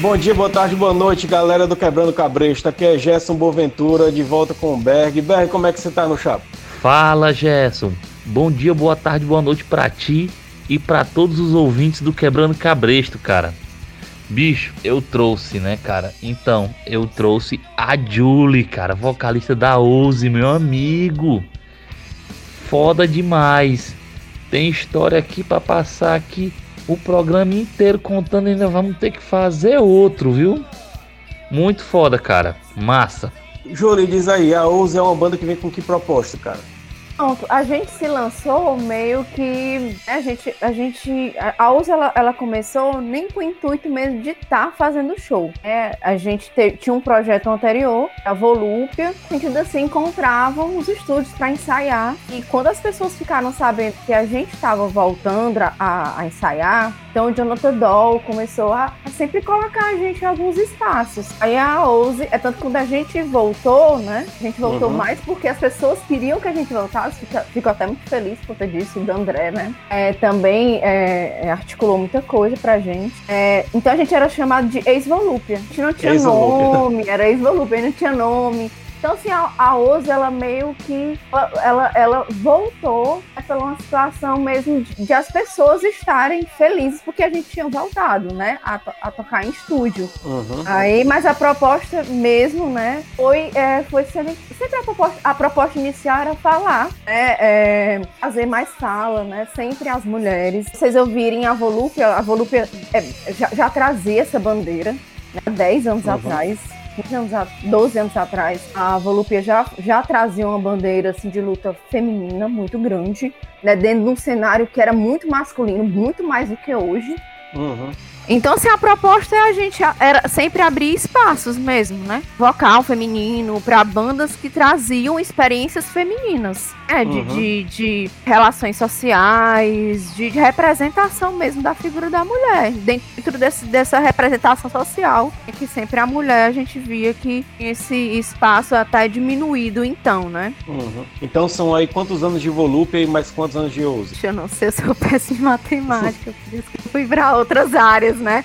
Bom dia, boa tarde, boa noite, galera do Quebrando Cabresto. Aqui é Gerson Boaventura, de volta com o Berg. Berg, como é que você tá no chapa? Fala, Gerson. Bom dia, boa tarde, boa noite para ti e para todos os ouvintes do Quebrando Cabresto, cara. Bicho, eu trouxe, né, cara? Então, eu trouxe a Julie, cara, vocalista da Uzi, meu amigo. Foda demais. Tem história aqui para passar aqui o programa inteiro contando, ainda vamos ter que fazer outro, viu? Muito foda, cara. Massa. Jolie, diz aí, a Ouze é uma banda que vem com que proposta, cara? Pronto, a gente se lançou meio que. Né, a gente. A, gente, a USA ela, ela começou nem com o intuito mesmo de estar tá fazendo show. É, a gente te, tinha um projeto anterior, a Volúpia, a gente assim encontrava os estúdios para ensaiar. E quando as pessoas ficaram sabendo que a gente estava voltando a, a, ensaiar, então o Jonathan Doll começou a, a, sempre colocar a gente em alguns espaços. Aí a Ouse, é tanto que quando a gente voltou, né? A gente voltou uhum. mais porque as pessoas queriam que a gente voltasse fico, fico até muito feliz por ter disso, do André, né? É, também é, é, articulou muita coisa pra gente. É, então a gente era chamado de ex-volúpia. A gente não tinha nome, era ex-volúpia, não tinha nome. Então, assim, a, a Oz, ela meio que. Ela, ela voltou pela uma situação mesmo de, de, as pessoas estarem felizes porque a gente tinha voltado, né? A, a tocar em estúdio. Uhum. Aí, mas a proposta mesmo, né? Foi, é, foi sempre, sempre a proposta, a proposta inicial era falar, né? É, fazer mais fala, né? Sempre as mulheres. Vocês ouvirem a Volúpia, a Volúpia é, já, já trazia essa bandeira, né? 10 anos uhum. atrás 15 anos, 12 anos atrás, a Volúpia já, já trazia uma bandeira assim, de luta feminina muito grande, né, dentro de um cenário que era muito masculino, muito mais do que hoje. Uhum. Então, assim, a proposta é a gente era sempre abrir espaços mesmo, né? Vocal feminino, para bandas que traziam experiências femininas, né? De, uhum. de, de, relações sociais, de, de, representação mesmo da figura da mulher. Dentro desse, dessa representação social, é que sempre a mulher a gente via que esse espaço até diminuído, então, né? Uhum. Então, são aí quantos anos de Volúpia e mais quantos anos de Ouse? Eu não sei, eu sou péssima em matemática, por isso que eu fui para outras áreas né?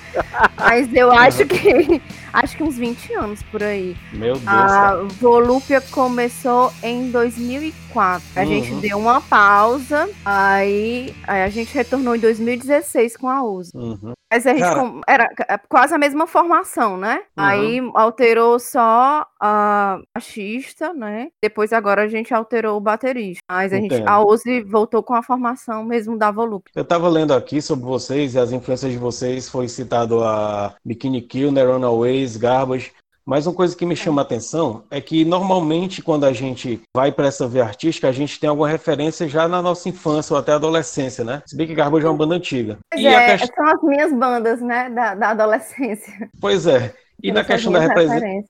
Mas eu acho que acho que uns 20 anos por aí. Meu Deus. A Volúpia começou em 2004. A uhum. gente deu uma pausa, aí, aí, a gente retornou em 2016 com a USA. Uhum. Mas a gente Cara... era quase a mesma formação, né? Uhum. Aí alterou só a baixista, né? Depois agora a gente alterou o baterista. Mas a, gente, a Uzi voltou com a formação mesmo da Volúpia. Eu tava lendo aqui sobre vocês e as influências de vocês. Foi citado a Bikini Kill, Nerona Ways, Garbage. Mas uma coisa que me chama a atenção é que normalmente quando a gente vai para essa via artística, a gente tem alguma referência já na nossa infância ou até adolescência, né? Se bem que Garbage é uma banda antiga. Pois é, são as minhas bandas, né, da, da adolescência. Pois é. E na questão, da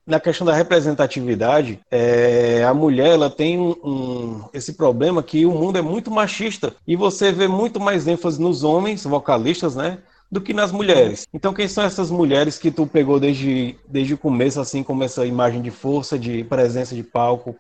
na questão da representatividade, é, a mulher ela tem um, um, esse problema que o mundo é muito machista e você vê muito mais ênfase nos homens vocalistas, né? Do que nas mulheres. Então, quem são essas mulheres que tu pegou desde, desde o começo, assim, como essa imagem de força, de presença de palco?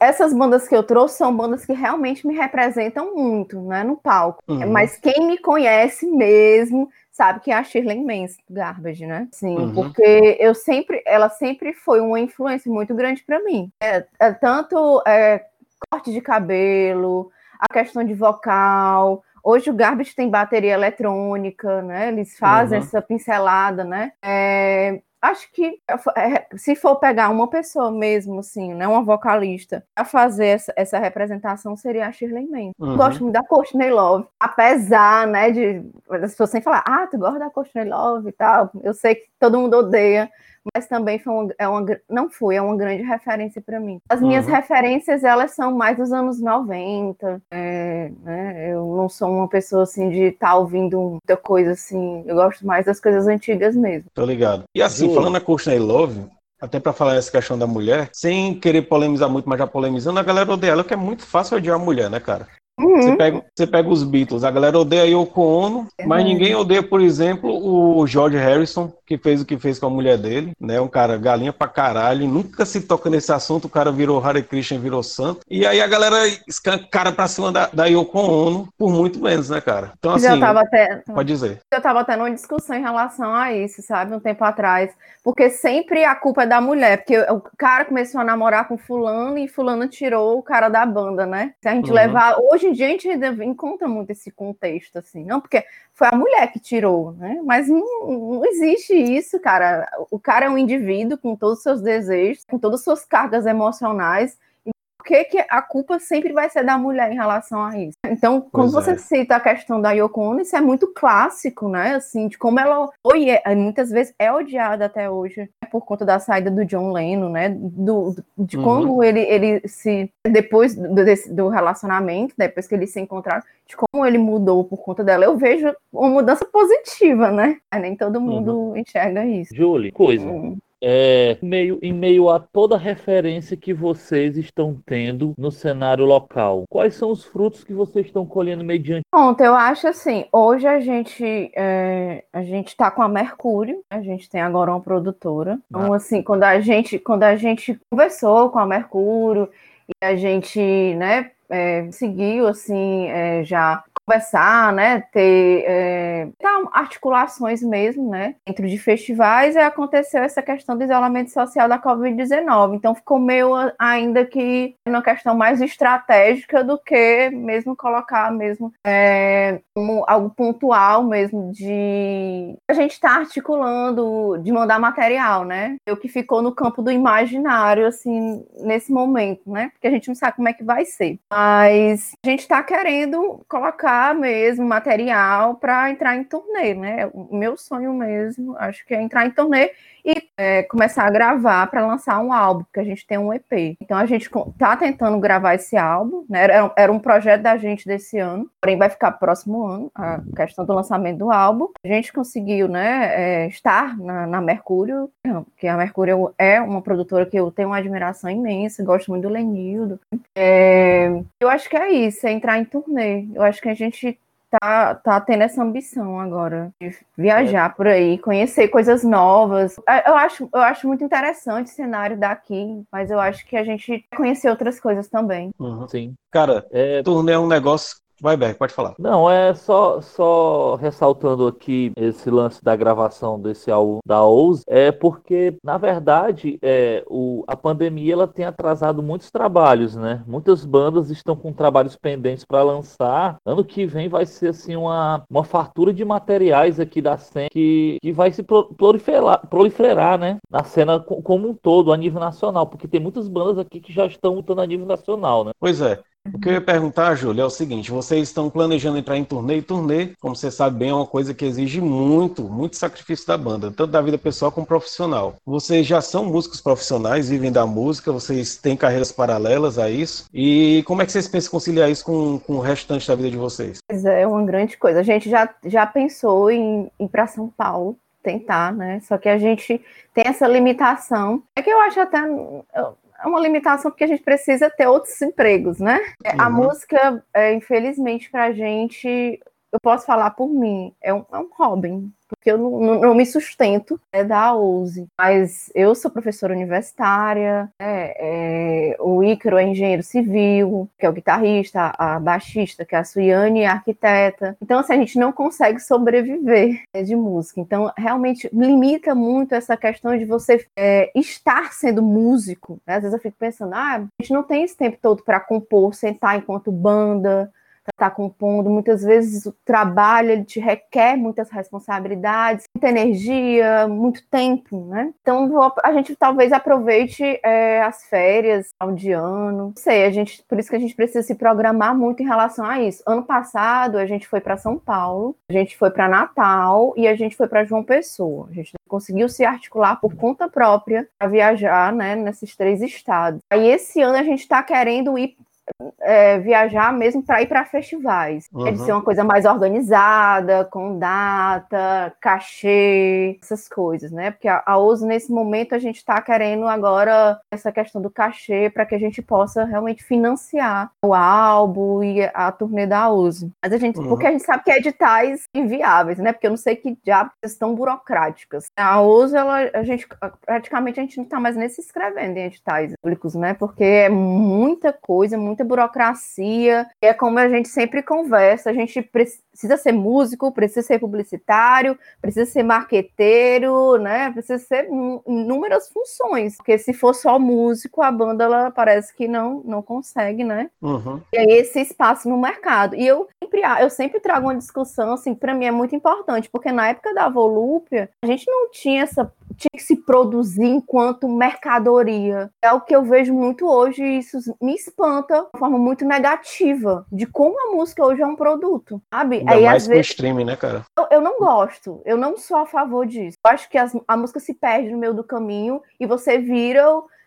Essas bandas que eu trouxe são bandas que realmente me representam muito, né, no palco. Uhum. Mas quem me conhece mesmo sabe que é a Shirley Manson Garbage, né? Sim, uhum. porque eu sempre, ela sempre foi uma influência muito grande para mim. É, é tanto é, corte de cabelo, a questão de vocal, Hoje o Garbage tem bateria eletrônica, né? Eles fazem uhum. essa pincelada, né? É, acho que é, se for pegar uma pessoa mesmo, assim, né, uma vocalista, a fazer essa, essa, representação seria a Shirley Manson. Uhum. Gosto muito da Courtney Love, apesar, né, de as pessoas sempre falar, ah, tu gosta da Courtney Love e tal. Eu sei que todo mundo odeia, mas também foi uma, é uma, não foi, é uma grande referência para mim. As minhas uhum. referências, elas são mais dos anos 90, é, né? eu não sou uma pessoa assim de estar tá ouvindo muita coisa assim, eu gosto mais das coisas antigas mesmo. Tô ligado. E assim, Sim. falando na Courtney Love, até para falar essa questão da mulher, sem querer polemizar muito, mas já polemizando, a galera odeia ela, que é muito fácil odiar a mulher, né, cara? Uhum. Você, pega, você pega os Beatles, a galera odeia Yoko Ono, mas ninguém odeia, por exemplo, o George Harrison, que fez o que fez com a mulher dele, né? Um cara galinha pra caralho, nunca se toca nesse assunto, o cara virou Hare Krishna, virou santo. E aí a galera escancara pra cima da, da Yoko Ono por muito menos, né, cara? Então, assim, Já tava até... pode dizer. Eu tava até numa discussão em relação a isso, sabe? Um tempo atrás. Porque sempre a culpa é da mulher, porque o cara começou a namorar com fulano e fulano tirou o cara da banda, né? Se a gente uhum. levar... Hoje em dia a gente encontra muito esse contexto, assim. Não porque foi a mulher que tirou, né? Mas não, não existe isso, cara. O cara é um indivíduo com todos os seus desejos, com todas as suas cargas emocionais, que, que a culpa sempre vai ser da mulher em relação a isso? Então, quando pois você é. cita a questão da Yoko Ono, isso é muito clássico, né? Assim, de como ela foi, é, muitas vezes é odiada até hoje, né? por conta da saída do John Lennon, né? Do, de uhum. como ele, ele se. Depois do, do relacionamento, depois que eles se encontraram, de como ele mudou por conta dela. Eu vejo uma mudança positiva, né? Nem todo mundo uhum. enxerga isso. Julie, coisa. Uhum é, meio, em meio a toda referência que vocês estão tendo no cenário local? Quais são os frutos que vocês estão colhendo mediante? Pronto, eu acho assim, hoje a gente é, a gente está com a Mercúrio, a gente tem agora uma produtora. Então, ah. assim, quando a gente quando a gente conversou com a Mercúrio e a gente, né, é, seguiu assim é, já conversar, né, ter é, articulações mesmo, né, dentro de festivais, e aconteceu essa questão do isolamento social da Covid-19. Então ficou meio ainda que uma questão mais estratégica do que mesmo colocar mesmo é, algo pontual mesmo de a gente estar tá articulando, de mandar material, né? O que ficou no campo do imaginário, assim, nesse momento, né? Porque a gente não sabe como é que vai ser. Mas a gente está querendo colocar mesmo material para entrar em turnê, né? O meu sonho mesmo, acho que é entrar em turnê e é, começar a gravar para lançar um álbum, porque a gente tem um EP. Então a gente tá tentando gravar esse álbum, né? Era, era um projeto da gente desse ano, porém vai ficar próximo ano, a questão do lançamento do álbum. A gente conseguiu, né, é, estar na, na Mercúrio, que a Mercúrio é uma produtora que eu tenho uma admiração imensa, gosto muito do Lenildo. É, eu acho que é isso, é entrar em turnê. Eu acho que a gente tá, tá tendo essa ambição agora de viajar é. por aí, conhecer coisas novas. É, eu acho, eu acho muito interessante o cenário daqui, mas eu acho que a gente conhecer outras coisas também. Uhum. Sim. Cara, é... turnê é um negócio Vai, Berg, pode falar. Não, é só, só ressaltando aqui esse lance da gravação desse álbum da Ouse, é porque, na verdade, é, o, a pandemia ela tem atrasado muitos trabalhos, né? Muitas bandas estão com trabalhos pendentes para lançar. Ano que vem vai ser, assim, uma, uma fartura de materiais aqui da cena que, que vai se proliferar, proliferar, né? Na cena como um todo, a nível nacional, porque tem muitas bandas aqui que já estão lutando a nível nacional, né? Pois é. O que eu ia perguntar, Júlia, é o seguinte: vocês estão planejando entrar em turnê e turnê, como você sabe bem, é uma coisa que exige muito, muito sacrifício da banda, tanto da vida pessoal como profissional. Vocês já são músicos profissionais, vivem da música, vocês têm carreiras paralelas a isso. E como é que vocês pensam conciliar isso com, com o restante da vida de vocês? É, é uma grande coisa. A gente já, já pensou em ir para São Paulo tentar, né? Só que a gente tem essa limitação. É que eu acho até é uma limitação porque a gente precisa ter outros empregos, né? É, uhum. A música, é, infelizmente, para a gente, eu posso falar por mim, é um, é um hobby porque eu não, não, não me sustento é, da OUSE. Mas eu sou professora universitária, é, é, o Ícaro é engenheiro civil, que é o guitarrista, a baixista, que é a Suiane, é a arquiteta. Então, assim, a gente não consegue sobreviver né, de música. Então, realmente limita muito essa questão de você é, estar sendo músico. Né? Às vezes eu fico pensando, ah, a gente não tem esse tempo todo para compor, sentar enquanto banda, estar tá compondo. Muitas vezes o trabalho ele te requer muitas responsabilidades, muita energia, muito tempo, né? Então a gente talvez aproveite é, as férias, ao de ano. Não sei, a gente, por isso que a gente precisa se programar muito em relação a isso. Ano passado a gente foi para São Paulo, a gente foi para Natal e a gente foi para João Pessoa. A gente conseguiu se articular por conta própria para viajar, né, nesses três estados. Aí esse ano a gente está querendo ir é, viajar mesmo para ir para festivais. Uhum. É de ser uma coisa mais organizada, com data, cachê, essas coisas, né? Porque a, a OSO, nesse momento, a gente está querendo agora essa questão do cachê para que a gente possa realmente financiar o álbum e a turnê da OSO. Mas a gente, uhum. porque a gente sabe que é editais inviáveis, né? Porque eu não sei que diabos tão burocráticas. A OSO, ela, a gente praticamente a gente não está mais nem se inscrevendo em editais públicos, né? Porque é muita coisa, muita burocracia. É como a gente sempre conversa, a gente precisa ser músico, precisa ser publicitário, precisa ser marqueteiro, né? Precisa ser inúmeras funções. Porque se for só músico, a banda ela parece que não não consegue, né? Uhum. E aí esse espaço no mercado. E eu sempre eu sempre trago uma discussão assim, para mim é muito importante, porque na época da Volúpia, a gente não tinha essa tinha que se produzir enquanto mercadoria. É o que eu vejo muito hoje e isso me espanta de forma muito negativa de como a música hoje é um produto, sabe? Ainda Aí, mais às vezes, streaming, né, cara? Eu, eu, não gosto, eu não sou a favor disso. Eu acho que as, a música se perde no meio do caminho e você vira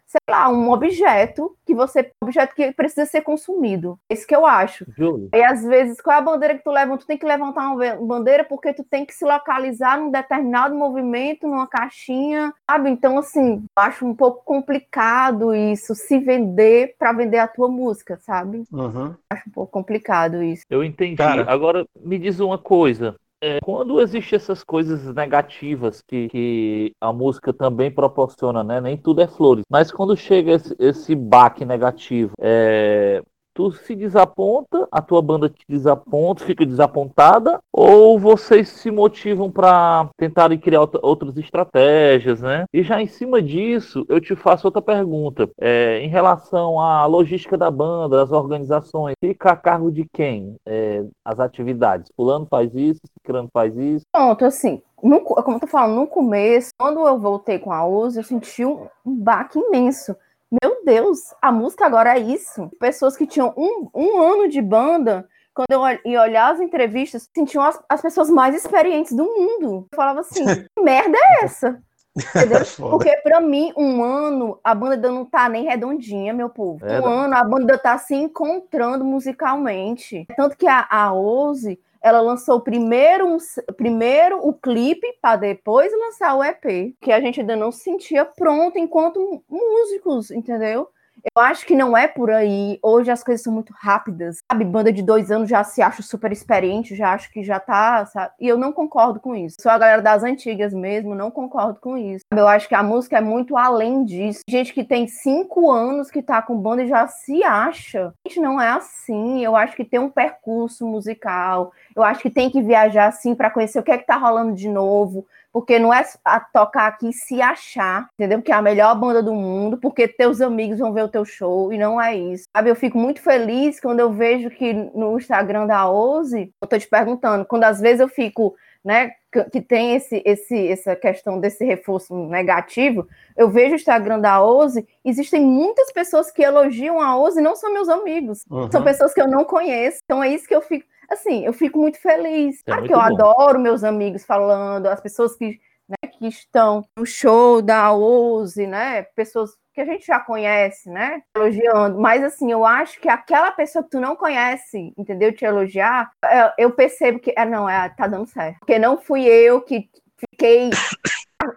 sei lá, um objeto que você. Um objeto que precisa ser consumido. É isso que eu acho. Júlio. E às vezes, qual é a bandeira que tu levanta? Tu tem que levantar uma bandeira porque tu tem que se localizar num determinado movimento, numa caixinha, sabe? Então, assim, eu acho um pouco complicado isso, se vender para vender a tua música, sabe? Uhum. Acho um pouco complicado isso. Eu entendi. Cara, Agora, me diz uma coisa. É, quando existem essas coisas negativas que, que, a música também proporciona, né? Nem tudo é flores. Mas quando chega esse, esse baque negativo, é, tu se desaponta, a tua banda te desaponta, fica desapontada, ou vocês se motivam para tentarem criar outras estratégias, né? E já em cima disso, eu te faço outra pergunta. É, em relação à logística da banda, das organizações, fica a cargo de quem é, as atividades? Fulano faz isso, Cicrano faz isso? Pronto, assim, no, como eu tô falando, no começo, quando eu voltei com a Uzi, eu senti um, um baque imenso meu Deus, a música agora é isso. Pessoas que tinham um, um ano de banda, quando eu ia olhar as entrevistas, sentiam as, as pessoas mais experientes do mundo. Eu falava assim: que merda é essa? Entendeu? Porque para mim, um ano, a banda não tá nem redondinha, meu povo. É, um ano, a banda tá se encontrando musicalmente. Tanto que a, a Ozzy, ela lançou primeiro, um, primeiro o clipe para depois lançar o EP, que a gente ainda não se sentia pronto enquanto músicos, entendeu? Eu acho que não é por aí. Hoje as coisas são muito rápidas. Sabe, banda de dois anos já se acha super experiente, já acho que já tá, sabe? E eu não concordo com isso. Sou a galera das antigas mesmo, não concordo com isso. Eu acho que a música é muito além disso. Gente que tem cinco anos que tá com banda e já se acha. Gente, não é assim. Eu acho que tem um percurso musical. Eu acho que tem que viajar assim para conhecer o que é que tá rolando de novo porque não é a tocar aqui se achar, entendeu? Que é a melhor banda do mundo, porque teus amigos vão ver o teu show, e não é isso. Sabe, eu fico muito feliz quando eu vejo que no Instagram da Oze, eu tô te perguntando, quando às vezes eu fico, né, que tem esse, esse, essa questão desse reforço negativo, eu vejo o Instagram da Oze, existem muitas pessoas que elogiam a Oze, não são meus amigos, uhum. são pessoas que eu não conheço, então é isso que eu fico assim, eu fico muito feliz. É claro que eu bom. adoro meus amigos falando, as pessoas que, né, que estão no show da Ouse, né? Pessoas que a gente já conhece, né? Elogiando. Mas assim, eu acho que aquela pessoa que tu não conhece, entendeu? Te elogiar, é, eu percebo que, é, não, é, tá dando certo. Porque não fui eu que fiquei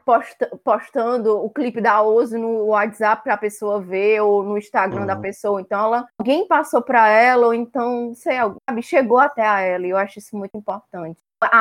posta, postando o clipe da Ozo no WhatsApp para a pessoa ver ou no Instagram uhum. da pessoa. Então, ela, alguém passou para ela, ou então, sei, sabe, chegou até a ela. E eu acho isso muito importante.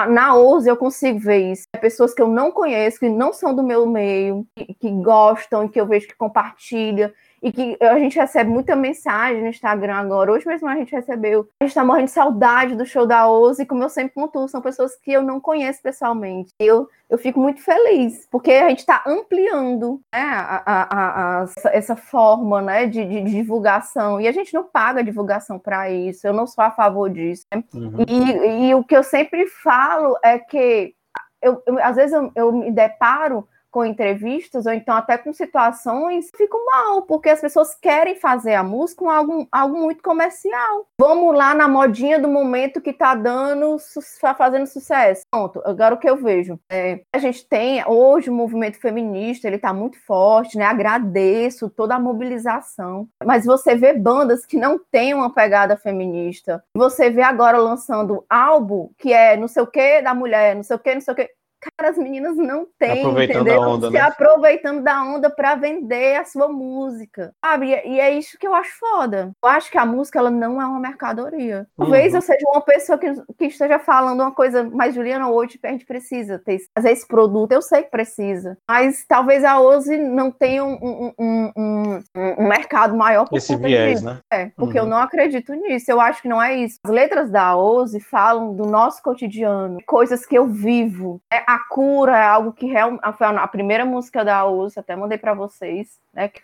Na Ouse eu consigo ver isso. É pessoas que eu não conheço, que não são do meu meio, que, que gostam, que eu vejo que compartilham e que a gente recebe muita mensagem no Instagram agora. Hoje mesmo a gente recebeu. A gente tá morrendo de saudade do show da Oze, e como eu sempre pontuo, são pessoas que eu não conheço pessoalmente. Eu, eu fico muito feliz, porque a gente está ampliando né, a, a, a, essa forma né, de, de, divulgação. E a gente não paga divulgação para isso, eu não sou a favor disso. Né? Uhum. E, e, o que eu sempre falo é que eu, eu às vezes eu, eu me deparo com entrevistas ou então até com situações, fico mal, porque as pessoas querem fazer a música com algo, algo muito comercial. Vamos lá na modinha do momento que tá dando, tá fazendo sucesso. Pronto, agora o que eu vejo. É, a gente tem hoje o movimento feminista, ele tá muito forte, né? Agradeço toda a mobilização. Mas você vê bandas que não têm uma pegada feminista. Você vê agora lançando álbum que é não sei o que da mulher, não sei o que, não sei o que Cara, as meninas não têm, aproveitando entendeu? A onda, Se né? aproveitando da onda para vender a sua música, sabe? E é isso que eu acho foda. Eu acho que a música ela não é uma mercadoria. Talvez uhum. eu seja uma pessoa que, que esteja falando uma coisa, mas Juliana, hoje a gente precisa ter, fazer esse produto, eu sei que precisa. Mas talvez a Ozzy não tenha um, um, um, um mercado maior por Esse viés, disso. né? É, porque uhum. eu não acredito nisso. Eu acho que não é isso. As letras da Ozzy falam do nosso cotidiano, coisas que eu vivo. É, a cura é algo que real, foi a primeira música da US, até mandei para vocês, né? Que,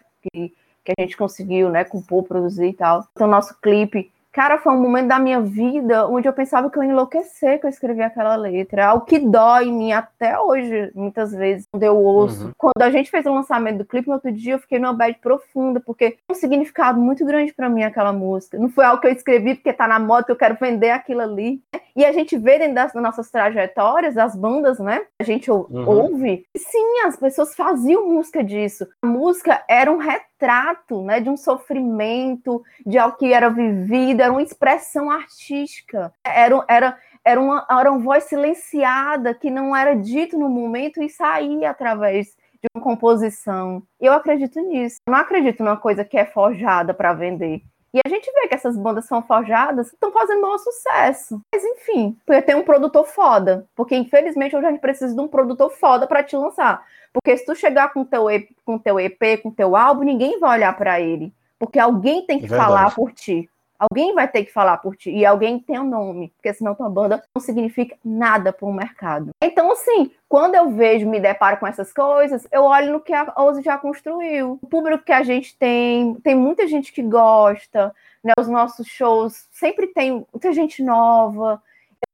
que, a gente conseguiu, né? Compor, produzir e tal. Então, nosso clipe Cara, foi um momento da minha vida onde eu pensava que eu ia enlouquecer que eu escrevi aquela letra. Algo que dói em mim até hoje, muitas vezes, quando eu ouço. Uhum. Quando a gente fez o lançamento do clipe, no outro dia eu fiquei numa bad profunda, porque um significado muito grande para mim aquela música. Não foi algo que eu escrevi porque tá na moda, que eu quero vender aquilo ali. E a gente vê dentro das nossas trajetórias, das bandas, né? A gente uhum. ouve. E sim, as pessoas faziam música disso. A música era um retrato, né? De um sofrimento, de algo que era vivido, era uma expressão artística. Era, era, era, uma, era uma voz silenciada que não era dito no momento e saía através de uma composição. Eu acredito nisso. Eu não acredito numa coisa que é forjada para vender. E a gente vê que essas bandas são forjadas, estão fazendo maior sucesso. Mas enfim, tem um produtor foda. Porque infelizmente hoje a gente precisa de um produtor foda para te lançar. Porque se tu chegar com teu EP, com teu EP, com teu álbum, ninguém vai olhar para ele. Porque alguém tem que Verdade. falar por ti. Alguém vai ter que falar por ti. E alguém tem um nome. Porque senão tua banda não significa nada para o mercado. Então, assim, quando eu vejo, me deparo com essas coisas, eu olho no que a Ozzy já construiu. O público que a gente tem, tem muita gente que gosta, né? Os nossos shows sempre tem muita gente nova.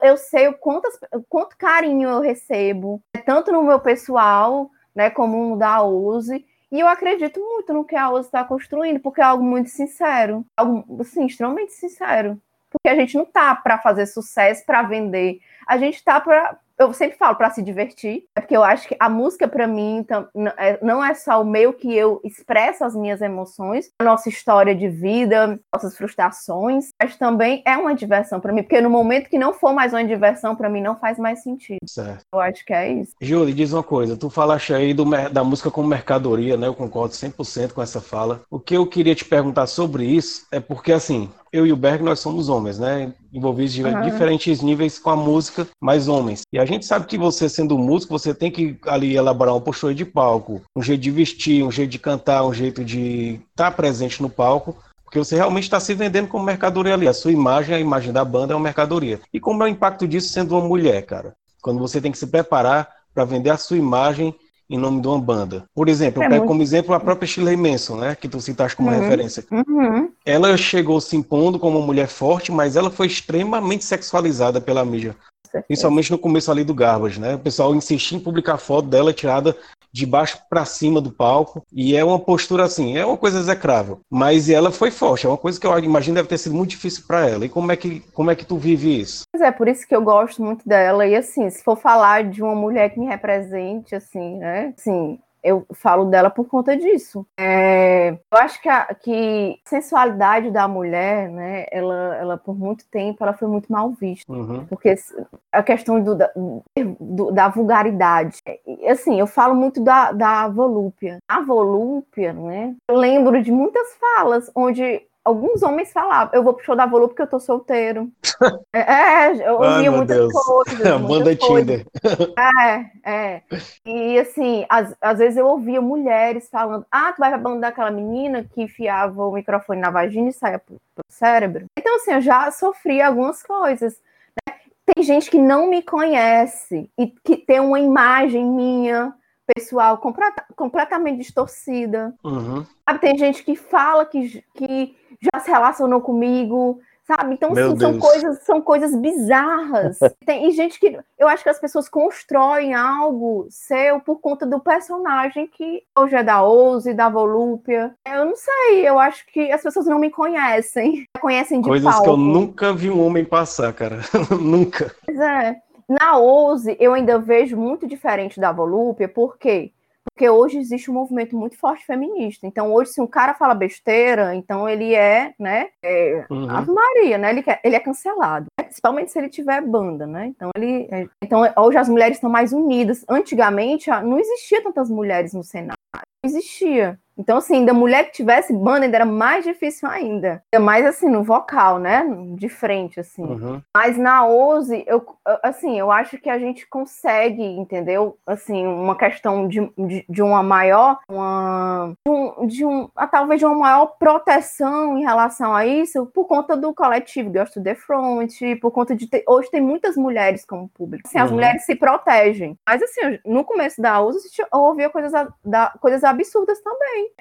Eu sei o quanto, quanto carinho eu recebo, tanto no meu pessoal, né, como no da Ozzy. E eu acredito muito no que a Ozzy está construindo, porque é algo muito sincero, algo assim, extremamente sincero. Porque a gente não tá para fazer sucesso, para vender. A gente tá para eu sempre falo para se divertir, é porque eu acho que a música para mim é, não é só o meio que eu expresso as minhas emoções, a nossa história de vida, nossas frustrações, mas também é uma diversão para mim, porque no momento que não for mais uma diversão para mim não faz mais sentido. Certo. Eu acho que é isso. Júlia, diz uma coisa, tu falaste aí do, da música como mercadoria, né? Eu concordo 100% com essa fala. O que eu queria te perguntar sobre isso é porque assim, eu e o Berg, nós somos homens, né? Envolvidos em uhum. diferentes níveis com a música, mas homens. E a gente sabe que você, sendo músico, você tem que ali elaborar um postura de palco, um jeito de vestir, um jeito de cantar, um jeito de estar presente no palco. Porque você realmente está se vendendo como mercadoria ali. A sua imagem, a imagem da banda é uma mercadoria. E como é o impacto disso sendo uma mulher, cara? Quando você tem que se preparar para vender a sua imagem em nome de uma banda. Por exemplo, é eu pego muito... como exemplo a própria Shirley Manson, né, que tu citaste como uhum. referência. Uhum. Ela chegou se impondo como uma mulher forte, mas ela foi extremamente sexualizada pela mídia. Principalmente no começo ali do Garbage, né? O pessoal insistia em publicar foto dela tirada de baixo para cima do palco. E é uma postura assim, é uma coisa execrável. Mas ela foi forte, é uma coisa que eu imagino deve ter sido muito difícil para ela. E como é, que, como é que tu vive isso? Pois é, por isso que eu gosto muito dela. E assim, se for falar de uma mulher que me represente, assim, né? Assim, eu falo dela por conta disso. É, eu acho que a que sensualidade da mulher, né, ela, ela por muito tempo ela foi muito mal vista, uhum. porque a questão do, da, do, da vulgaridade, assim, eu falo muito da, da volúpia. A volúpia, né, eu lembro de muitas falas onde alguns homens falavam, eu vou pro show da Volu porque eu tô solteiro. é, é eu ouvia muitas Deus. coisas. Manda Tinder. É, é. E assim, às, às vezes eu ouvia mulheres falando, ah, tu vai pra banda daquela menina que enfiava o microfone na vagina e saia pro, pro cérebro. Então, assim, eu já sofri algumas coisas. Né? Tem gente que não me conhece e que tem uma imagem minha pessoal completa, completamente distorcida. Uhum. Sabe, tem gente que fala que, que já se relacionou comigo, sabe? Então, assim, são coisas, são coisas bizarras. Tem, e gente que. Eu acho que as pessoas constroem algo seu por conta do personagem que hoje é da Ouse, da Volúpia. Eu não sei, eu acho que as pessoas não me conhecem. Conhecem de Coisas palco. que eu nunca vi um homem passar, cara. nunca. Pois é. Na Ouse, eu ainda vejo muito diferente da Volúpia, por quê? Porque hoje existe um movimento muito forte feminista. Então, hoje, se um cara fala besteira, então ele é, né? É, uhum. Ave Maria, né? Ele, ele é cancelado. Principalmente se ele tiver banda, né? Então, ele, é, então hoje as mulheres estão mais unidas. Antigamente, não existia tantas mulheres no Senado. Existia. Então, assim, da mulher que tivesse banda ainda era mais difícil ainda. Ainda mais, assim, no vocal, né? De frente, assim. Uhum. Mas na Ouse, eu, assim, eu acho que a gente consegue, entendeu? Assim, uma questão de, de, de uma maior, uma, de um, de um, ah, talvez de uma maior proteção em relação a isso, por conta do coletivo Girls to the Front, por conta de ter, hoje tem muitas mulheres como público. Assim, uhum. as mulheres se protegem. Mas, assim, no começo da Ouse, eu ouvia coisas, da, coisas absurdas também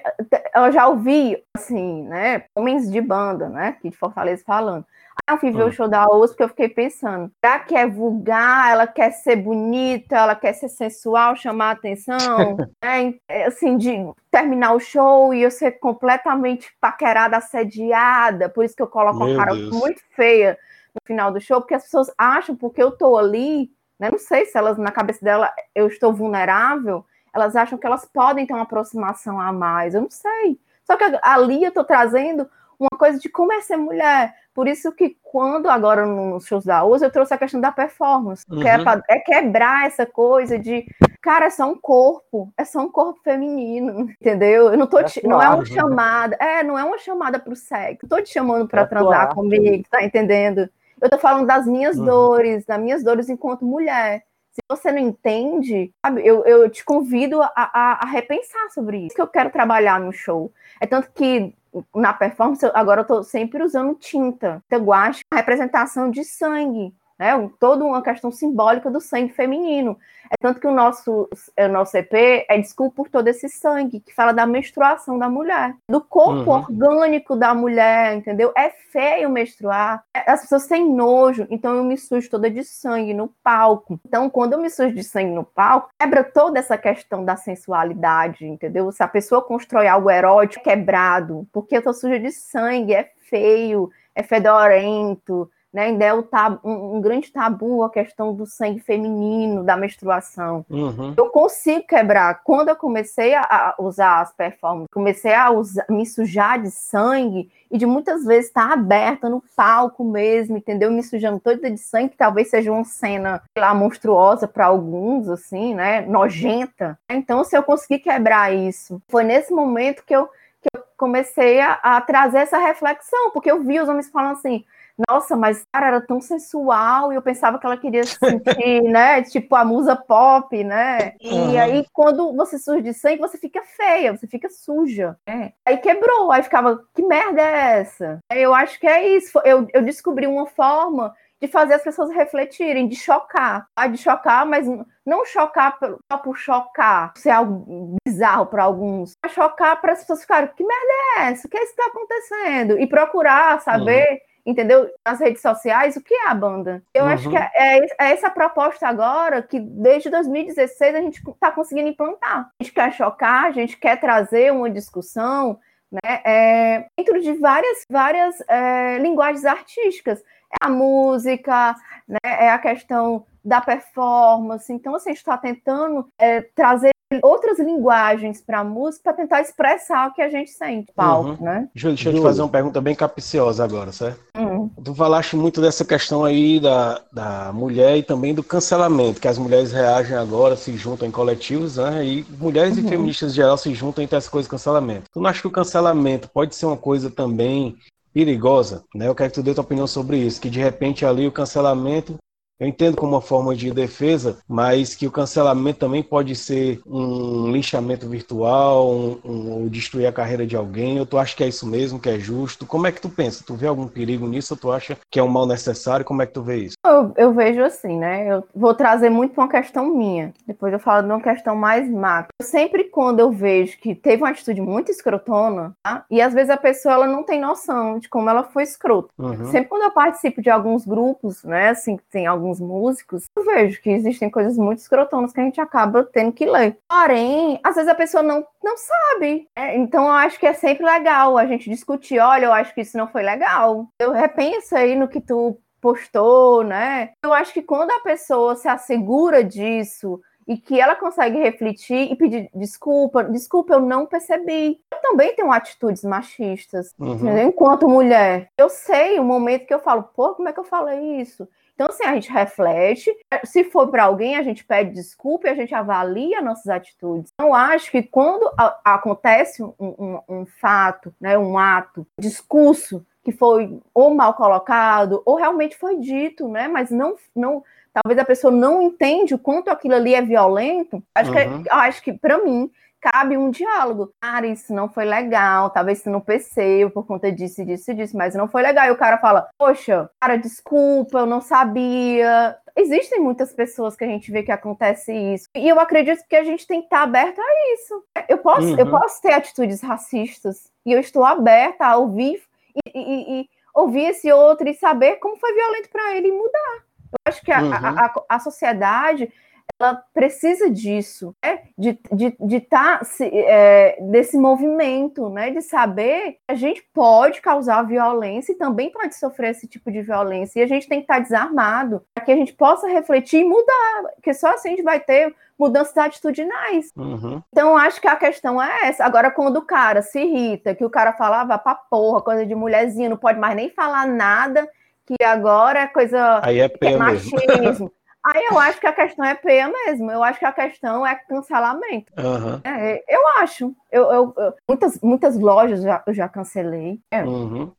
eu já ouvi, assim, né, homens de banda, né, aqui de Fortaleza falando. Aí eu fui ver o hum. show da Oz porque eu fiquei pensando, será que é vulgar, ela quer ser bonita, ela quer ser sensual, chamar atenção, é, assim, de terminar o show e eu ser completamente paquerada, assediada, por isso que eu coloco Meu uma cara Deus. muito feia no final do show, porque as pessoas acham, porque eu tô ali, né, não sei se elas, na cabeça dela, eu estou vulnerável, elas acham que elas podem ter uma aproximação a mais. Eu não sei. Só que ali eu estou trazendo uma coisa de como é ser mulher. Por isso que quando agora nos shows da USA eu trouxe a questão da performance, uhum. que é, uhum. pra, é, quebrar essa coisa de, cara, é só um corpo, é só um corpo feminino, entendeu? Eu não tô é te, não é uma né? chamada, é, não é uma chamada pro sexo. Não tô te chamando para é transar comigo, tá entendendo? Eu tô falando das minhas uhum. dores, das minhas dores enquanto mulher. Se você não entende, sabe, eu, eu te convido a, a, a, repensar sobre isso. que eu quero trabalhar no show. É tanto que na performance, agora eu estou sempre usando tinta. Eu gosto a representação de sangue né? Toda uma questão simbólica do sangue feminino. É tanto que o nosso, o nosso EP é Desculpa por todo esse sangue, que fala da menstruação da mulher, do corpo uhum. orgânico da mulher, entendeu? É feio menstruar, as pessoas têm nojo, então eu me sujo toda de sangue no palco. Então, quando eu me sujo de sangue no palco, quebra toda essa questão da sensualidade, entendeu? Se a pessoa constrói algo erótico, quebrado, porque eu tô suja de sangue, é feio, é fedorento, né? Ainda é tabu, um, um, grande tabu a questão do sangue feminino, da menstruação. Uhum. Eu consigo quebrar. Quando eu comecei a, usar as performances, comecei a usar, me sujar de sangue e de muitas vezes estar tá aberta no palco mesmo, entendeu? Me sujando toda de sangue, que talvez seja uma cena, sei lá, monstruosa para alguns, assim, né? Nojenta. Então, se eu conseguir quebrar isso, foi nesse momento que eu, que eu comecei a, a trazer essa reflexão, porque eu vi os homens falando assim nossa, mas cara, era tão sensual e eu pensava que ela queria se sentir, né? Tipo a musa pop, né? Uhum. E aí, quando você surge de sangue, você fica feia, você fica suja. Né? Aí quebrou, aí ficava, que merda é essa? Eu acho que é isso. Eu, eu descobri uma forma de fazer as pessoas refletirem, de chocar, tá? de chocar, mas não chocar só por chocar, ser algo bizarro para alguns, mas chocar para as pessoas ficarem, que merda é essa? O que é está acontecendo? E procurar saber uhum entendeu? Nas redes sociais, o que é a banda? Eu uhum. acho que é, é, é, essa proposta agora que desde 2016 a gente está conseguindo implantar. A gente quer chocar, a gente quer trazer uma discussão né, é, dentro de várias, várias é, linguagens artísticas. É a música, né, é a questão da performance. Então, assim, a gente está tentando é, trazer outras linguagens para a música para tentar expressar o que a gente sente, palco, uhum. né? Júlio, deixa eu te fazer uma pergunta bem capiciosa agora, certo? Uhum. Tu falaste muito dessa questão aí da, da mulher e também do cancelamento, que as mulheres reagem agora, se juntam em coletivos, né? E mulheres uhum. e feministas em geral se juntam entre essa coisa de cancelamento. Tu não acha que o cancelamento pode ser uma coisa também perigosa, né? Eu quero que tu dê tua opinião sobre isso, que de repente ali o cancelamento eu entendo como uma forma de defesa, mas que o cancelamento também pode ser um linchamento virtual, um, um, destruir a carreira de alguém, ou tu acha que é isso mesmo, que é justo? Como é que tu pensa? Tu vê algum perigo nisso ou tu acha que é um mal necessário? Como é que tu vê isso? Eu, eu vejo assim, né? Eu vou trazer muito uma questão minha, depois eu falo de uma questão mais macro. Sempre quando eu vejo que teve uma atitude muito escrotona, tá? e às vezes a pessoa ela não tem noção de como ela foi escrota. Uhum. Sempre quando eu participo de alguns grupos, né, assim, tem alguns músicos, eu vejo que existem coisas muito escrotonas que a gente acaba tendo que ler. Porém, às vezes a pessoa não, não sabe. Né? Então eu acho que é sempre legal a gente discutir, olha, eu acho que isso não foi legal. Eu repenso aí no que tu postou, né? Eu acho que quando a pessoa se assegura disso, e que ela consegue refletir e pedir desculpa, desculpa, eu não percebi. Eu também tenho atitudes machistas, uhum. enquanto mulher. Eu sei o momento que eu falo, pô, como é que eu falei isso? Então, assim, a gente reflete. Se for para alguém, a gente pede desculpa e a gente avalia nossas atitudes. Então, acho que quando acontece um, um, um, fato, né, um ato, um discurso que foi ou mal colocado, ou realmente foi dito, né, mas não, não talvez a pessoa não entende o quanto aquilo ali é violento, acho uhum. que, acho que para mim cabe um diálogo. Cara, isso não foi legal, talvez você não percebeu por conta disso, disso, disso, mas não foi legal. E o cara fala, poxa, cara, desculpa, eu não sabia. Existem muitas pessoas que a gente vê que acontece isso. E eu acredito que a gente tem que estar aberto a isso. Eu posso, uhum. eu posso ter atitudes racistas e eu estou aberta a ouvir e, e, e ouvir esse outro e saber como foi violento para ele e mudar. Eu acho que a, uhum. a, a, a sociedade ela precisa disso, né? de estar de, de tá, é, desse movimento, né? de saber que a gente pode causar violência e também pode sofrer esse tipo de violência, e a gente tem que estar tá desarmado para que a gente possa refletir e mudar, porque só assim a gente vai ter mudanças atitudinais. Uhum. Então, acho que a questão é essa. Agora, quando o cara se irrita, que o cara falava pra porra, coisa de mulherzinha, não pode mais nem falar nada, que agora é coisa Aí é, é machismo. Aí eu acho que a questão é peia mesmo. Eu acho que a questão é cancelamento. Uhum. É, eu acho. Eu, eu, eu, muitas, muitas lojas já, eu já cancelei. É. Uhum.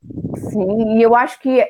Sim, e eu acho que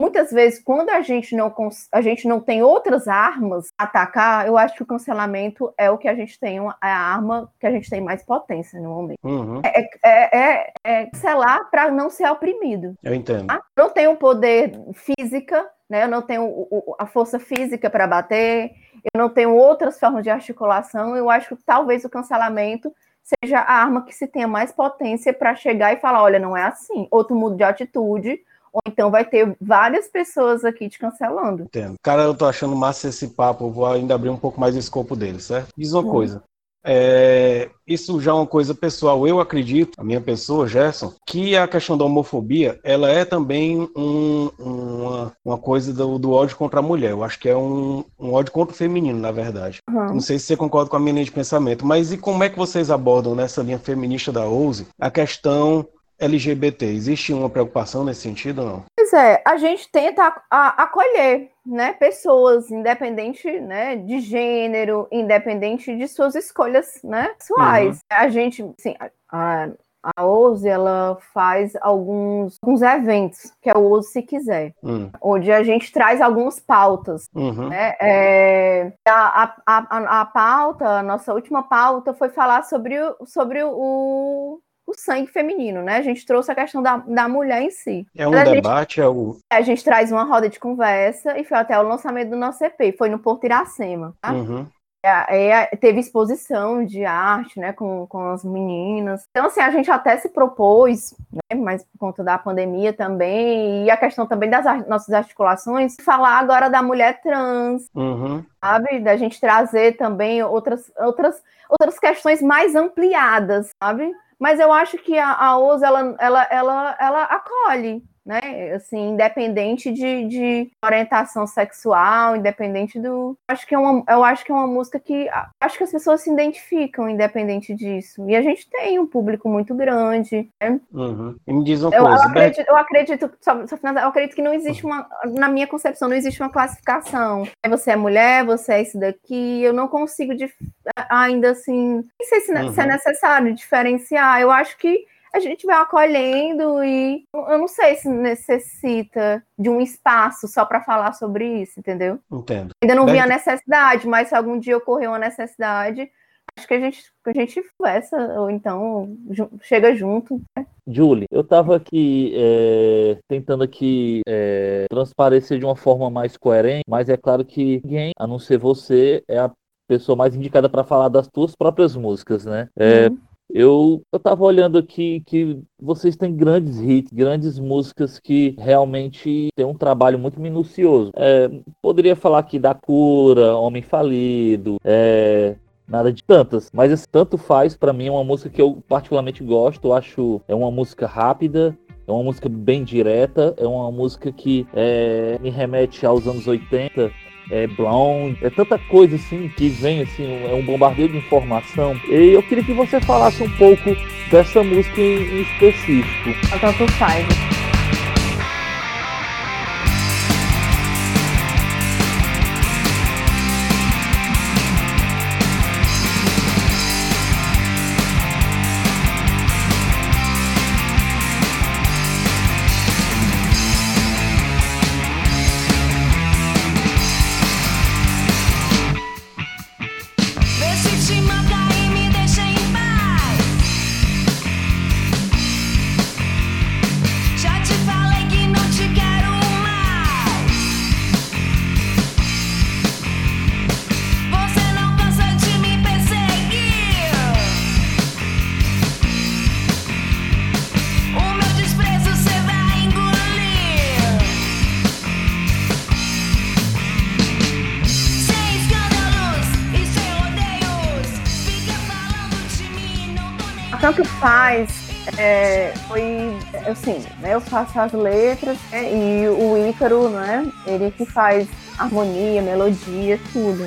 muitas vezes, quando a gente não, a gente não tem outras armas a atacar, eu acho que o cancelamento é o que a gente tem, é a arma que a gente tem mais potência no momento. Uhum. É, é, é, é cancelar para não ser oprimido. Eu entendo. Tá? Não tem o poder física, né? eu não tenho a força física para bater, eu não tenho outras formas de articulação, eu acho que talvez o cancelamento seja a arma que se tenha mais potência para chegar e falar, olha, não é assim, outro mudo de atitude, ou então vai ter várias pessoas aqui te cancelando. Entendo. Cara, eu tô achando massa esse papo, vou ainda abrir um pouco mais o escopo dele, certo? Diz uma hum. coisa. É, isso já é uma coisa pessoal. Eu acredito, a minha pessoa, Gerson, que a questão da homofobia, ela é também um, uma, uma coisa do, do, ódio contra a mulher. Eu acho que é um, um ódio contra o feminino, na verdade. Uhum. Não sei se você concorda com a minha linha de pensamento, mas e como é que vocês abordam nessa linha feminista da OUSE a questão LGBT. Existe uma preocupação nesse sentido ou não? Pois é, a gente tenta acolher né, pessoas, independente né, de gênero, independente de suas escolhas né, pessoais. Uhum. A gente, assim, a, a OUSE, ela faz alguns, alguns eventos, que é o OUSE Se Quiser, uhum. onde a gente traz algumas pautas. Uhum. Né? É, a, a, a, a pauta, a nossa última pauta foi falar sobre, sobre o o sangue feminino, né? A gente trouxe a questão da, da mulher em si. É um debate, gente, é o... A gente traz uma roda de conversa e foi até o lançamento do nosso EP, foi no Porto Iracema, tá? Uhum. É, é, teve exposição de arte, né, com, com as meninas. Então, assim, a gente até se propôs, né, mas por conta da pandemia também, e a questão também das nossas articulações, falar agora da mulher trans, uhum. sabe? Da gente trazer também outras, outras, outras questões mais ampliadas, sabe? Mas eu acho que a, a OSA, ela, ela, ela, ela acolhe, né? Assim, independente de, de orientação sexual, independente do. Acho que é uma, eu acho que é uma música que acho que as pessoas se identificam independente disso. E a gente tem um público muito grande. Né? Uhum. E me diz uma eu, coisa. Eu acredito, eu acredito, só, só, eu acredito que não existe uma, na minha concepção, não existe uma classificação. Você é mulher, você é isso daqui. Eu não consigo de, ainda assim. Não sei se, uhum. se é uhum. necessário diferenciar. Eu acho que a gente vai acolhendo e eu não sei se necessita de um espaço só para falar sobre isso, entendeu? Entendo. Ainda não vi a necessidade, mas se algum dia ocorrer uma necessidade, acho que a gente, a gente conversa, ou então chega junto. Né? Julie, eu estava aqui é, tentando aqui é, transparecer de uma forma mais coerente, mas é claro que ninguém, a não ser você, é a pessoa mais indicada para falar das suas próprias músicas, né? É, uhum. Eu, eu tava olhando aqui que vocês têm grandes hits, grandes músicas que realmente têm um trabalho muito minucioso. É, poderia falar aqui da Cura, Homem Falido, é, nada de tantas, mas esse tanto faz para mim é uma música que eu particularmente gosto, eu acho é uma música rápida, é uma música bem direta, é uma música que é, me remete aos anos 80, é Blonde, é tanta coisa assim que vem assim, é um bombardeio de informação. E eu queria que você falasse um pouco dessa música em, específico. A Top 5. é, foi assim, né, eu faço as letras né, e o Ícaro, né, ele que faz harmonia, melodia, tudo.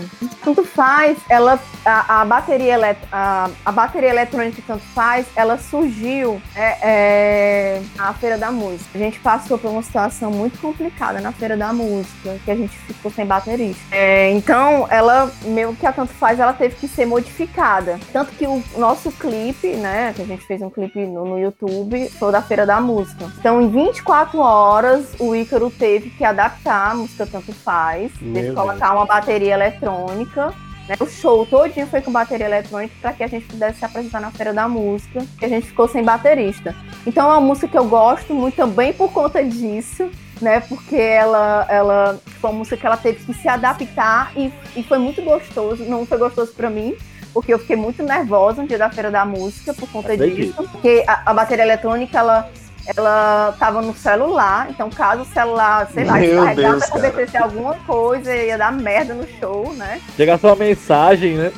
Tanto faz, ela a, a bateria elet, a, a, bateria eletrônica tanto faz, ela surgiu é, é, na feira da música. A gente passou por uma situação muito complicada na feira da música, que a gente ficou sem baterista. É, então, ela meio que a tanto faz, ela teve que ser modificada. Tanto que o nosso clipe, né, que a gente fez um clipe no, no YouTube, foi da feira da música. Então, em 24 horas, o Ícaro teve que adaptar a música tanto faz. Teve colocar uma bateria eletrônica. Né? O show todinho foi com bateria eletrônica para que a gente pudesse se apresentar na Feira da Música. E a gente ficou sem baterista. Então é uma música que eu gosto muito também por conta disso. Né, porque ela, ela foi uma música que ela teve que se adaptar e, e foi muito gostoso. Não foi gostoso para mim, porque eu fiquei muito nervosa no dia da Feira da Música por conta disso. Porque a, a bateria eletrônica, ela ela estava no celular, então caso o celular, sei lá, descarregasse, acontecesse alguma coisa, ia dar merda no show, né? Chegasse uma mensagem, né?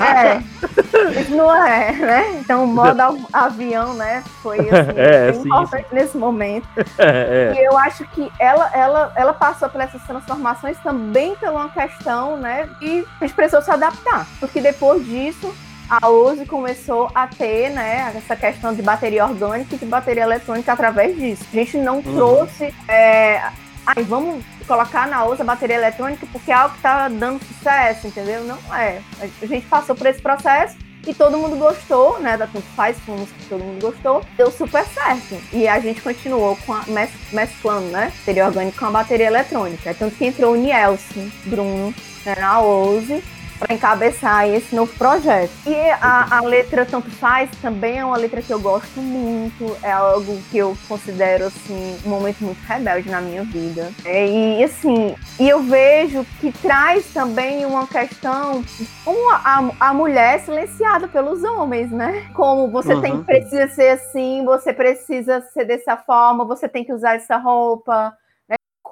É, isso não é, né? Então o modo avião, né, foi assim, é, sim, importante sim. nesse momento. É, é. E eu acho que ela, ela, ela passou por essas transformações também pela uma questão, né, e a gente precisou se adaptar, porque depois disso a Uzi começou a ter, né, essa questão de bateria orgânica e de bateria eletrônica através disso. A gente não uhum. trouxe. É, aí vamos colocar na Uzi a bateria eletrônica porque é algo que está dando sucesso, entendeu? Não é. A gente passou por esse processo e todo mundo gostou, né? Da Tanto Faz, fomos que todo mundo gostou, deu super certo. E a gente continuou com a mesclando, né? Bateria orgânica com a bateria eletrônica. Tanto que entrou o Nielsen, Bruno, né, na Ouse para encabeçar esse novo projeto. E a, a, letra Tanto Faz também é uma letra que eu gosto muito, é algo que eu considero assim um momento muito rebelde na minha vida. É, e assim, e eu vejo que traz também uma questão como a, a mulher silenciada pelos homens, né? Como você uhum. tem precisa ser assim, você precisa ser dessa forma, você tem que usar essa roupa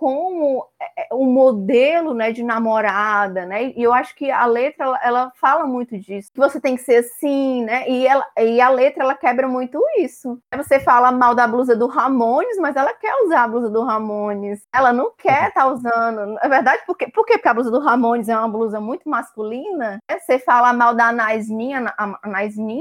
como um é, modelo né, de namorada, né? E eu acho que a letra ela, fala muito disso. Que você tem que ser assim, né? E, ela, e a letra ela quebra muito isso. Você fala mal da blusa do Ramones, mas ela quer usar a blusa do Ramones. Ela não quer estar tá usando. É verdade, por quê? por quê? Porque a blusa do Ramones é uma blusa muito masculina. Você fala mal da Naismin, a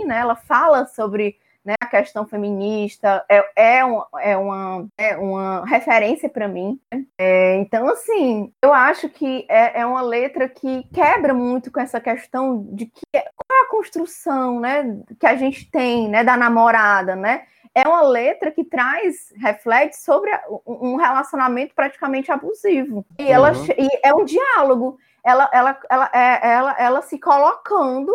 né? Ela fala sobre né, a questão feminista, é, é, um, é, uma, é uma referência para mim. Né? É, então, assim, eu acho que é, é uma letra que quebra muito com essa questão de que qual é a construção né, que a gente tem né, da namorada, né? É uma letra que traz, reflete sobre um relacionamento praticamente abusivo. E, ela, uhum. e é um diálogo. Ela, ela, ela, é, ela, ela se colocando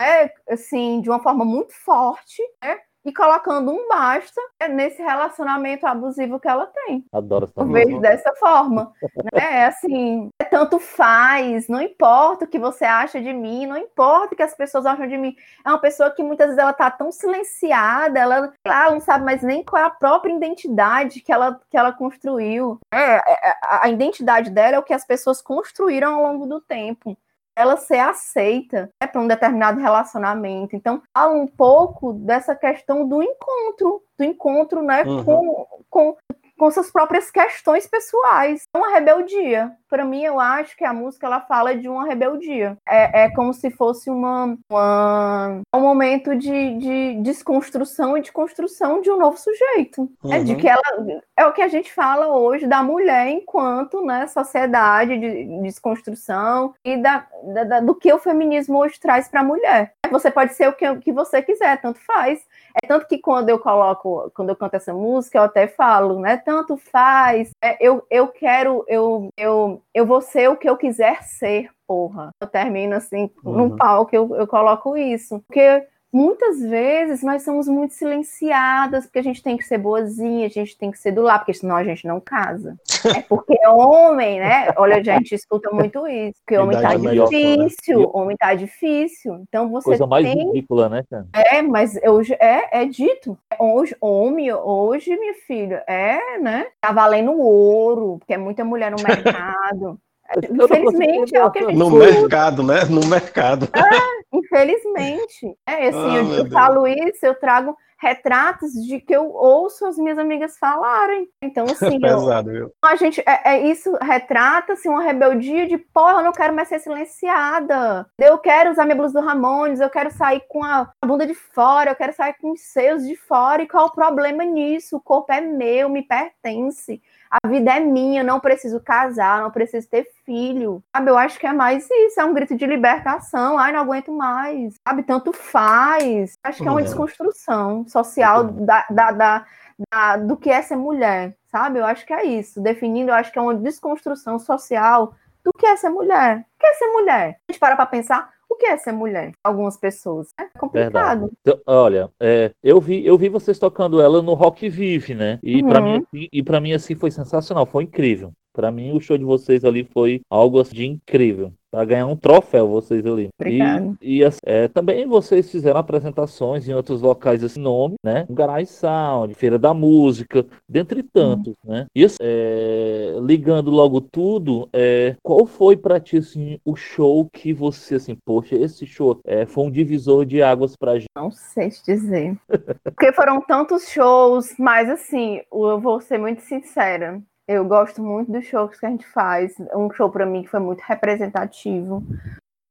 né, assim, de uma forma muito forte, né, e colocando um basta nesse relacionamento abusivo que ela tem. Adoro essa Eu vejo dessa forma. né? É assim, é tanto faz, não importa o que você acha de mim, não importa o que as pessoas acham de mim. É uma pessoa que muitas vezes ela tá tão silenciada, ela, ela não sabe mais nem qual é a própria identidade que ela, que ela construiu. É, é a identidade dela é o que as pessoas construíram ao longo do tempo ela ser aceita né, para um determinado relacionamento. Então, há um pouco dessa questão do encontro, do encontro né, uhum. com, com, com suas próprias questões pessoais. É uma rebeldia. Para mim, eu acho que a música ela fala de uma rebeldia. É, é como se fosse uma, uma um momento de, de desconstrução e de construção de um novo sujeito. Uhum. É de que ela é o que a gente fala hoje da mulher enquanto né, sociedade de desconstrução e da, da, do que o feminismo hoje traz para a mulher. Você pode ser o que, que você quiser, tanto faz. É tanto que quando eu coloco, quando eu canto essa música, eu até falo, né? Tanto faz. É, eu, eu quero, eu, eu, eu vou ser o que eu quiser ser, porra. Eu termino assim, uhum. num palco, eu, eu coloco isso. Porque muitas vezes nós somos muito silenciadas, porque a gente tem que ser boazinha, a gente tem que ser do lá, porque senão a gente não casa. É porque homem, né? Olha, a gente escuta muito isso, porque homem tá difícil, né? homem tá difícil. Então você Coisa mais tem... ridícula, né, cara? É, mas hoje é, é dito. Hoje, homem, hoje, minha filha, é, né? Tá valendo ouro, porque é muita mulher no mercado. Infelizmente é o que a gente No mercado, né? No mercado. É, infelizmente. É assim, oh, eu, eu falo isso, eu trago retratos de que eu ouço as minhas amigas falarem. Então, assim, Pesado, eu, a gente é, é isso retrata assim, uma rebeldia de porra, eu não quero mais ser silenciada. Eu quero usar minha blusa do Ramones, eu quero sair com a, a bunda de fora, eu quero sair com os seios de fora. E qual o problema nisso? O corpo é meu, me pertence a vida é minha, não preciso casar, não preciso ter filho. Sabe, eu acho que é mais isso, é um grito de libertação. Ai, não aguento mais. Sabe, tanto faz. Acho que é uma uhum. desconstrução social da, da, da, da, do que é ser mulher, sabe? Eu acho que é isso. Definindo, eu acho que é uma desconstrução social do que é ser mulher. O que é ser mulher? A gente para pra pensar, o que é ser mulher? Algumas pessoas. É complicado. Então, olha, é, eu vi eu vi vocês tocando ela no Rock Vive, né? E uhum. para mim e mim assim foi sensacional, foi incrível. Para mim, o show de vocês ali foi algo assim, de incrível. Para ganhar um troféu, vocês ali. Obrigado. E, e assim, é, também vocês fizeram apresentações em outros locais esse nome, né? Garage Sound, Feira da Música, dentre tantos, uhum. né? E assim, é, ligando logo tudo, é, qual foi para ti assim, o show que você, assim, poxa, esse show é, foi um divisor de águas pra gente? Não sei te dizer. Porque foram tantos shows, mas assim, eu vou ser muito sincera. Eu gosto muito dos shows que a gente faz. Um show para mim que foi muito representativo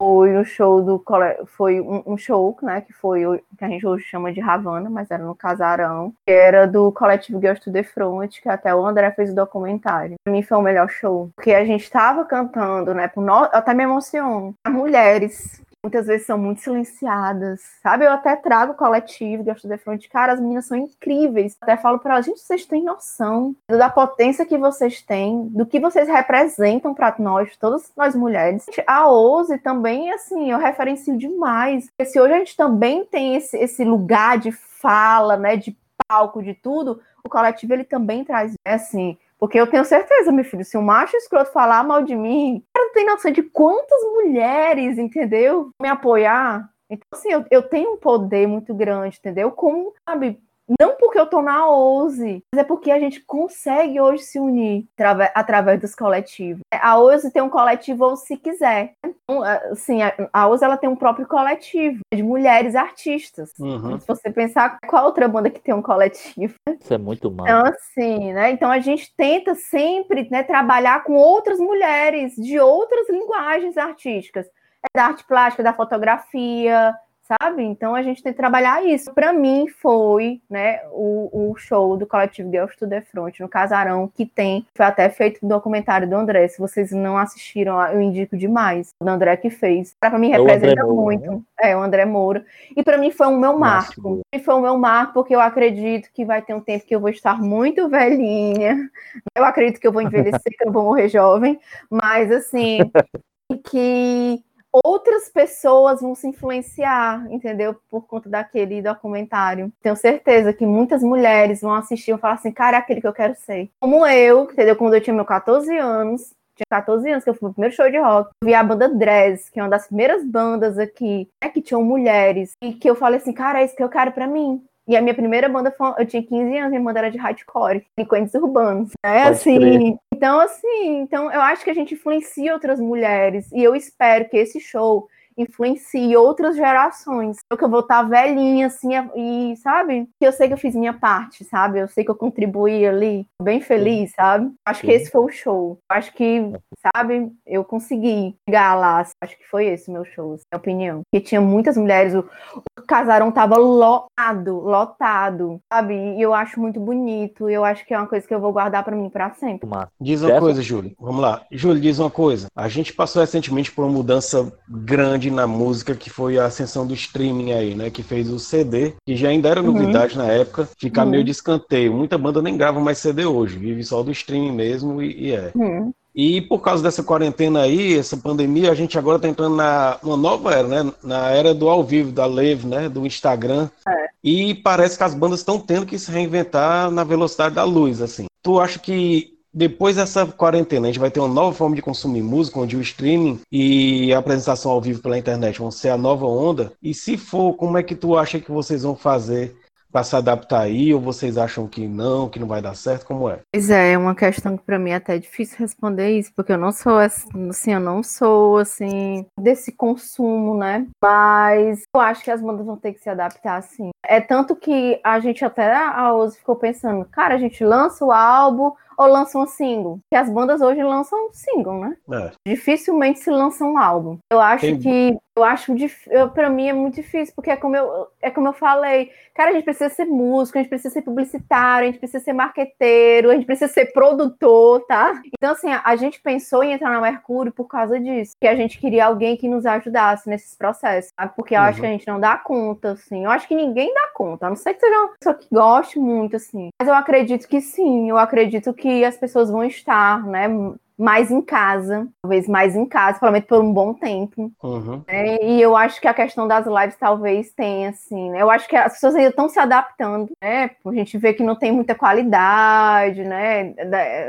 foi um show do foi um, show, né, que foi que a gente hoje chama de Havana, mas era no Casarão, que era do coletivo Girls to the Front, que até o André fez o documentário. Pra mim foi o melhor show, porque a gente tava cantando, né, no... eu até me emociono, mulheres muitas vezes são muito silenciadas, sabe? Eu até trago coletivo, de frente, cara, as meninas são incríveis. Até falo para elas, gente, vocês têm noção da potência que vocês têm, do que vocês representam para nós, todas nós mulheres. A Ouse também, assim, eu referencio demais. Porque se hoje a gente também tem esse, esse lugar de fala, né, de palco, de tudo, o coletivo ele também traz, é assim, porque eu tenho certeza, meu filho, se um macho escroto falar mal de mim, eu não tenho noção de quantas mulheres, entendeu? Me apoiar. Então, assim, eu, eu tenho um poder muito grande, entendeu? Como, sabe, não porque eu tô na OUSE, mas é porque a gente consegue hoje se unir através dos coletivos. A OUSE tem um coletivo ou se quiser. Então, assim, a OUSE ela tem um próprio coletivo de mulheres artistas. Uhum. Se você pensar, qual outra banda que tem um coletivo? Isso é muito mal. Então, assim, né? Então a gente tenta sempre né, trabalhar com outras mulheres de outras linguagens artísticas. É da arte plástica, da fotografia, sabe? Então a gente tem que trabalhar isso. Para mim foi, né, o, o show do coletivo Girls to the Front no Casarão, que tem, foi até feito o documentário do André. Se vocês não assistiram, eu indico demais. O André que fez. Para mim é representa muito. Né? É, o André Moura. E para mim foi o meu marco. E foi o meu marco porque eu acredito que vai ter um tempo que eu vou estar muito velhinha. Eu acredito que eu vou envelhecer, que eu vou morrer jovem, mas assim, que outras pessoas vão se influenciar, entendeu? Por conta daquele documentário. Tenho certeza que muitas mulheres vão assistir e falar assim, cara, é aquele que eu quero ser. Como eu, entendeu? Quando eu tinha meus 14 anos, tinha 14 anos, que eu fui no primeiro show de rock, eu vi a banda Dress, que é uma das primeiras bandas aqui, né, que tinham mulheres, e que eu falei assim, cara, é isso que eu quero para mim. E a minha primeira banda foi, eu tinha 15 anos, minha banda era de hardcore, frequentes urbanos, né? Pode assim, crer. Então assim, então eu acho que a gente influencia outras mulheres e eu espero que esse show influencie outras gerações. Eu que eu vou estar velhinha, assim, e, sabe? Que eu sei que eu fiz minha parte, sabe? Eu sei que eu contribuí ali, bem feliz, sabe? Acho Sim. que esse foi o show. Acho que, sabe, eu consegui chegar lá. Acho que foi esse meu show, assim, minha opinião. Porque tinha muitas mulheres, o, o casarão tava lotado, lotado, sabe? E eu acho muito bonito. Eu acho que é uma coisa que eu vou guardar para mim para sempre. Diz uma coisa, Júlio. Vamos lá. Júlio, diz uma coisa. A gente passou recentemente por uma mudança grande na música, que foi a ascensão do streaming aí, né? Que fez o CD, que já ainda era uhum. novidade uhum. na época, ficar uhum. meio de escanteio. Muita banda nem grava mais CD hoje, vive só do streaming mesmo e, e é. Uhum. E por causa dessa quarentena aí, essa pandemia, a gente agora está entrando na uma nova era, né? Na era do ao vivo, da live, né? Do Instagram. É. E parece que as bandas estão tendo que se reinventar na velocidade da luz, assim. Tu acha que depois dessa quarentena, a gente vai ter uma nova forma de consumir música, onde o streaming e a apresentação ao vivo pela internet vão ser a nova onda. E se for, como é que tu acha que vocês vão fazer para se adaptar aí, ou vocês acham que não, que não vai dar certo? Como é? Pois é, é uma questão que para mim é até difícil responder isso, porque eu não sou assim, eu não sou assim desse consumo, né? Mas eu acho que as bandas vão ter que se adaptar assim. É tanto que a gente até a Ozzy ficou pensando, cara, a gente lança o álbum, ou lançam um single? Que as bandas hoje lançam single, né? É. Dificilmente se lança um álbum. Eu acho Tem... que eu acho para mim é muito difícil, porque é como eu é como eu falei, cara, a gente precisa ser músico, a gente precisa ser publicitário, a gente precisa ser marqueteiro, a gente precisa ser produtor, tá? Então assim, a, a gente pensou em entrar na Mercúrio por causa disso, que a gente queria alguém que nos ajudasse nesses processos, sabe? Porque eu uhum. acho que a gente não dá conta, assim. Eu acho que ninguém dá conta, a não ser que seja uma pessoa que goste muito, assim. Mas eu acredito que sim, eu acredito que que as pessoas vão estar, né, mais em casa, talvez mais em casa, provavelmente por um bom tempo. Uhum. Né? E eu acho que a questão das lives talvez tenha, assim, né? Eu acho que as pessoas ainda estão se adaptando, né? A gente vê que não tem muita qualidade, né?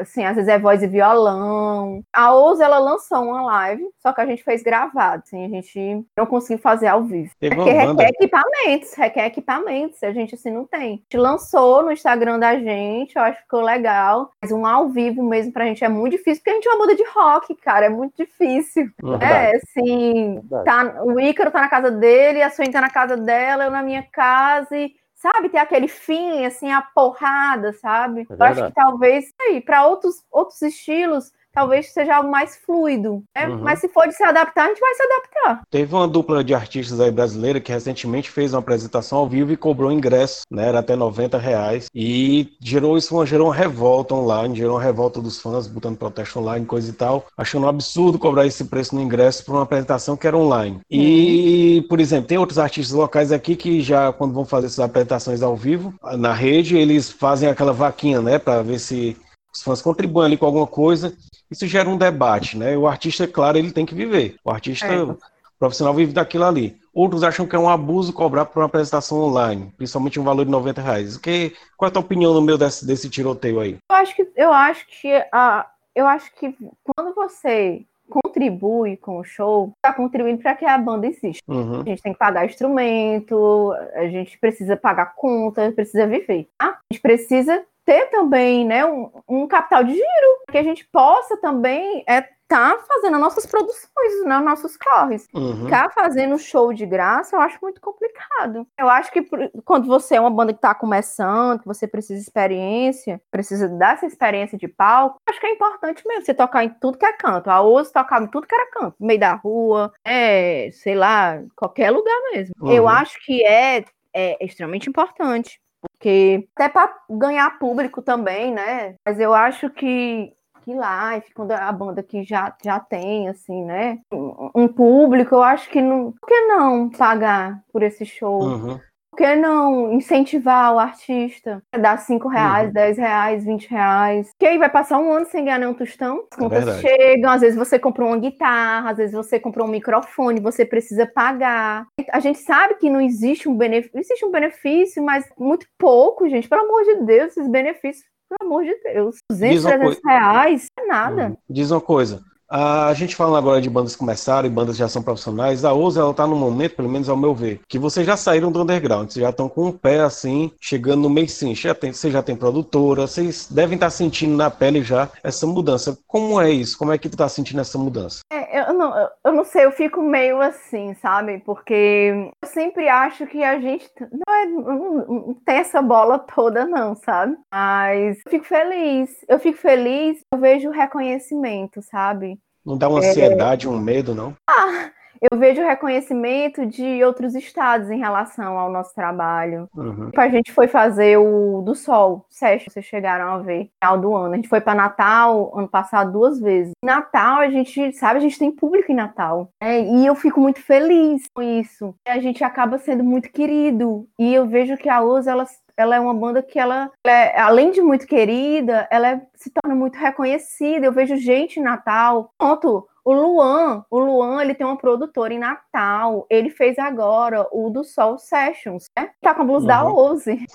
Assim, às vezes é voz e violão. A Ousa, ela lançou uma live, só que a gente fez gravado, assim, a gente não conseguiu fazer ao vivo. Teve Porque requer equipamentos, requer equipamentos, a gente, assim, não tem. A gente lançou no Instagram da gente, eu acho que ficou legal, mas um ao vivo mesmo pra gente é muito difícil, porque gente é uma banda de rock, cara, é muito difícil. Verdade. É, assim, tá, o Ícaro tá na casa dele, a Suene tá na casa dela, eu na minha casa e sabe, ter aquele fim, assim, a porrada, sabe? É eu acho que talvez, aí, para outros, outros estilos, talvez seja algo mais fluido. Né? Uhum. Mas se for de se adaptar, a gente vai se adaptar. Teve uma dupla de artistas aí brasileira que recentemente fez uma apresentação ao vivo e cobrou ingresso, né? Era até 90 reais. E gerou isso, gerou uma revolta online, gerou uma revolta dos fãs, botando protesto online, coisa e tal, achando um absurdo cobrar esse preço no ingresso para uma apresentação que era online. E, uhum. por exemplo, tem outros artistas locais aqui que já, quando vão fazer essas apresentações ao vivo, na rede, eles fazem aquela vaquinha, né? Para ver se os fãs contribuem ali com alguma coisa isso gera um debate, né? O artista, é claro, ele tem que viver. O artista é. profissional vive daquilo ali. Outros acham que é um abuso cobrar por uma apresentação online, principalmente um valor de 90 reais. Que, qual é a tua opinião no meio desse, desse tiroteio aí? Eu acho que, eu acho que, uh, eu acho que quando você contribui com o show, está contribuindo para que a banda exista. Uhum. A gente tem que pagar instrumento, a gente precisa pagar conta, precisa viver. Tá? A gente precisa ter também né, um, um capital de giro, que a gente possa também é, tá fazendo as nossas produções, né, nossos corres. Uhum. Ficar fazendo show de graça, eu acho muito complicado. Eu acho que quando você é uma banda que tá começando, que você precisa de experiência, precisa dessa experiência de palco, acho que é importante mesmo você tocar em tudo que é canto. A Oz tocava em tudo que era canto, no meio da rua, é, sei lá, qualquer lugar mesmo. Uhum. Eu acho que é, é extremamente importante porque até para ganhar público também, né? Mas eu acho que que live, quando a banda que já, já tem, assim, né? Um, um público, eu acho que não. Por que não pagar por esse show? Uhum que não incentivar o artista? Dar 5 reais, uhum. 10 reais, 20 reais. Que aí vai passar um ano sem ganhar nenhum tostão. As é contas é chegam, às vezes você comprou uma guitarra, às vezes você comprou um microfone, você precisa pagar. A gente sabe que não existe um benefício, existe um benefício, mas muito pouco, gente. Pelo amor de Deus, esses benefícios pelo amor de Deus, 200, 300 reais é nada. Uhum. Diz uma coisa, a gente falando agora de bandas que começaram e bandas já são profissionais, a Ousa ela tá no momento, pelo menos ao meu ver, que vocês já saíram do underground, vocês já estão com o pé assim, chegando no mainstream, já tem, você já tem produtora, vocês devem estar tá sentindo na pele já essa mudança. Como é isso? Como é que tu tá sentindo essa mudança? É, eu, não, eu não sei, eu fico meio assim, sabe? Porque eu sempre acho que a gente não, é, não tem essa bola toda, não, sabe? Mas eu fico feliz, eu fico feliz, eu vejo o reconhecimento, sabe? Não dá uma é. ansiedade, é... um medo, não? Ah, eu vejo reconhecimento de outros estados em relação ao nosso trabalho. Uhum. A gente foi fazer o do Sol, Session, vocês chegaram a ver, final do ano. A gente foi para Natal ano passado duas vezes. Natal, a gente, sabe, a gente tem público em Natal. Né? E eu fico muito feliz com isso. A gente acaba sendo muito querido. E eu vejo que a Usa, ela ela é uma banda que ela, ela é, além de muito querida, ela é, se torna muito reconhecida. Eu vejo gente em Natal. Pronto, o Luan, o Luan, ele tem uma produtora em Natal. Ele fez agora o do Sol Sessions, né? Tá com a blusa uhum. da Oze.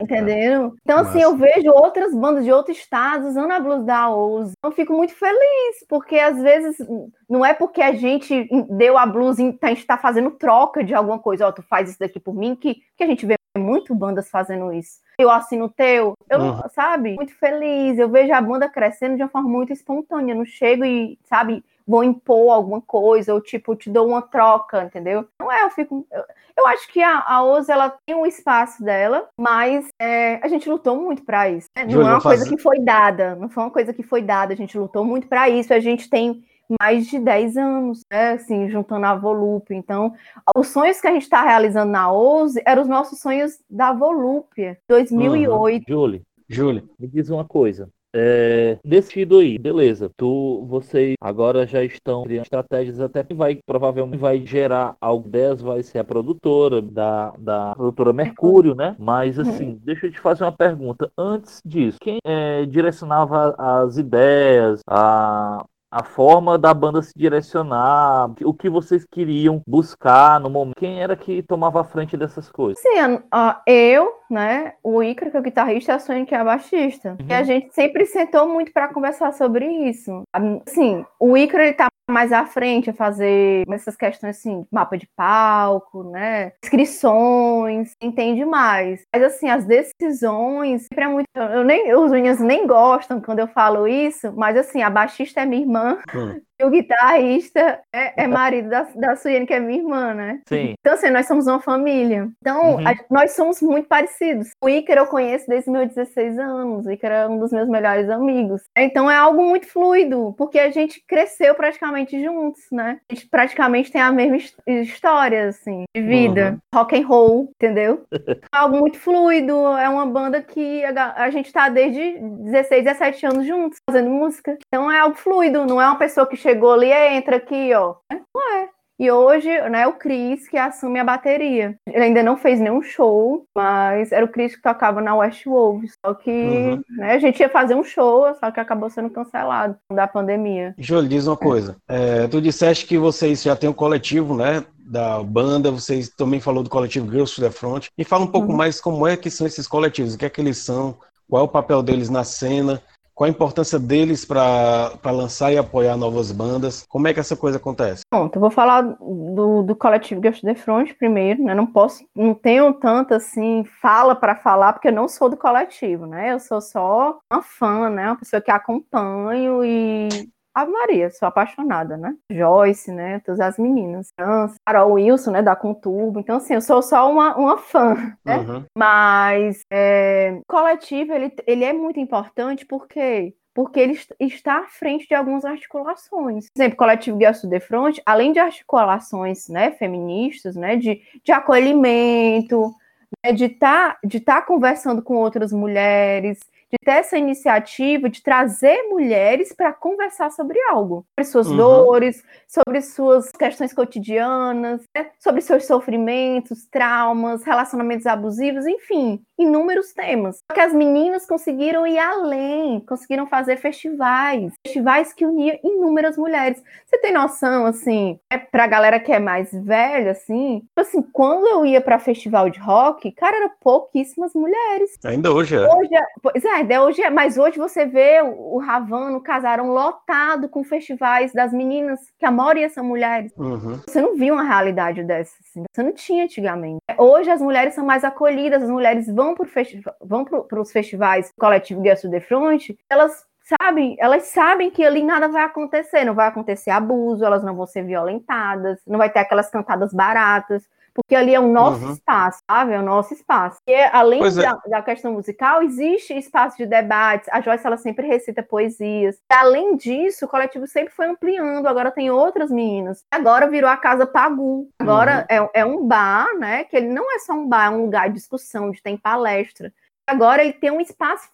Entendeu? Então, assim, eu vejo outras bandas de outros estados usando a blusa da Oze. Eu fico muito feliz, porque às vezes não é porque a gente deu a blusa e a gente tá fazendo troca de alguma coisa, ó, oh, tu faz isso daqui por mim, que, que a gente vê muito bandas fazendo isso. Eu assino o teu, eu, uhum. sabe, muito feliz. Eu vejo a banda crescendo de uma forma muito espontânea. Não chego e, sabe, vou impor alguma coisa, ou tipo, te dou uma troca, entendeu? Não é, eu fico. Eu, eu acho que a, a Oz, ela tem um espaço dela, mas é, a gente lutou muito para isso. Né? Não é uma coisa que foi dada, não foi uma coisa que foi dada, a gente lutou muito para isso. A gente tem mais de 10 anos, né? Assim, juntando a Volúpia. Então, os sonhos que a gente está realizando na OUSE eram os nossos sonhos da Volúpia, 2008. Uhum. Julie, Julie, me diz uma coisa. É, decido aí, beleza. Tu, vocês agora já estão criando estratégias até que vai provavelmente vai gerar algo dessas, vai ser a produtora da, da produtora Mercúrio, né? Mas uhum. assim, deixa eu te fazer uma pergunta. Antes disso, quem é, direcionava as ideias, a, a forma da banda se direcionar, o que vocês queriam buscar no momento. Quem era que tomava a frente dessas coisas? Sim, eu, né, o Icaro, que é o guitarrista, e a Sônia, que é a baixista. Uhum. E a gente sempre sentou muito para conversar sobre isso. Assim, o Icaro, ele tá mais à frente a fazer essas questões assim, mapa de palco, né? Inscrições, entende mais. Mas assim, as decisões sempre é muito. Eu nem, os meninos nem gostam quando eu falo isso, mas assim, a baixista é minha irmã. Hum. E o guitarrista é, é marido da, da Suiane, que é minha irmã, né? Sim. Então, assim, nós somos uma família. Então, uhum. a, nós somos muito parecidos. O Ícaro eu conheço desde meus 16 anos. O Ícaro é um dos meus melhores amigos. Então, é algo muito fluido, porque a gente cresceu praticamente juntos, né? A gente praticamente tem a mesma história, assim, de vida. Uhum. Rock and roll, entendeu? é algo muito fluido. É uma banda que a, a gente tá desde 16, 17 anos juntos, fazendo música. Então, é algo fluido. Não é uma pessoa que chegou ali, entra aqui, ó. Não é. E hoje, né, o Cris que assume a bateria. Ele ainda não fez nenhum show, mas era o Cris que tocava na West Wolves. Só que uhum. né, a gente ia fazer um show, só que acabou sendo cancelado da pandemia. Júlio, diz uma coisa. É, tu disseste que vocês já têm um coletivo, né? Da banda, vocês também falou do coletivo Girls to the Front. E fala um pouco uhum. mais como é que são esses coletivos, o que é que eles são, qual é o papel deles na cena qual a importância deles para lançar e apoiar novas bandas? Como é que essa coisa acontece? Bom, eu vou falar do, do coletivo Ghost the Front primeiro, né? Não posso, não tenho tanto assim fala para falar porque eu não sou do coletivo, né? Eu sou só uma fã, né? Uma pessoa que acompanho e a Maria, sou apaixonada, né? Joyce, né? Todas as meninas. Carol Wilson, né? Da Conturbo. Então, assim, eu sou só uma, uma fã, né? Uhum. Mas é, coletivo, ele, ele é muito importante porque porque ele está à frente de algumas articulações. Por exemplo, o coletivo Guia de Front, além de articulações né, feministas, né, de, de acolhimento, né, de estar tá, de tá conversando com outras mulheres, de ter essa iniciativa de trazer mulheres para conversar sobre algo, sobre suas uhum. dores, sobre suas questões cotidianas, né? sobre seus sofrimentos, traumas, relacionamentos abusivos, enfim, inúmeros temas. Só que as meninas conseguiram ir além, conseguiram fazer festivais, festivais que uniam inúmeras mulheres. Você tem noção, assim, é para a galera que é mais velha, assim, tipo assim, quando eu ia para festival de rock, cara, eram pouquíssimas mulheres. Ainda hoje é. Hoje é, pois é, é, hoje, mas hoje você vê o Ravano, o Casarão lotado com festivais das meninas, que a maioria são mulheres. Uhum. Você não viu uma realidade dessa, assim, você não tinha antigamente. Hoje as mulheres são mais acolhidas, as mulheres vão para vão os festivais coletivo Guia de Front, elas sabem, elas sabem que ali nada vai acontecer, não vai acontecer abuso, elas não vão ser violentadas, não vai ter aquelas cantadas baratas, porque ali é o nosso uhum. espaço, sabe? É o nosso espaço. E além é. da, da, questão musical, existe espaço de debates. A Joyce ela sempre recita poesias. E, além disso, o coletivo sempre foi ampliando. Agora tem outras meninas. Agora virou a Casa Pagu. Agora uhum. é, é um bar, né? Que ele não é só um bar, é um lugar de discussão, de tem palestra. Agora ele tem um espaço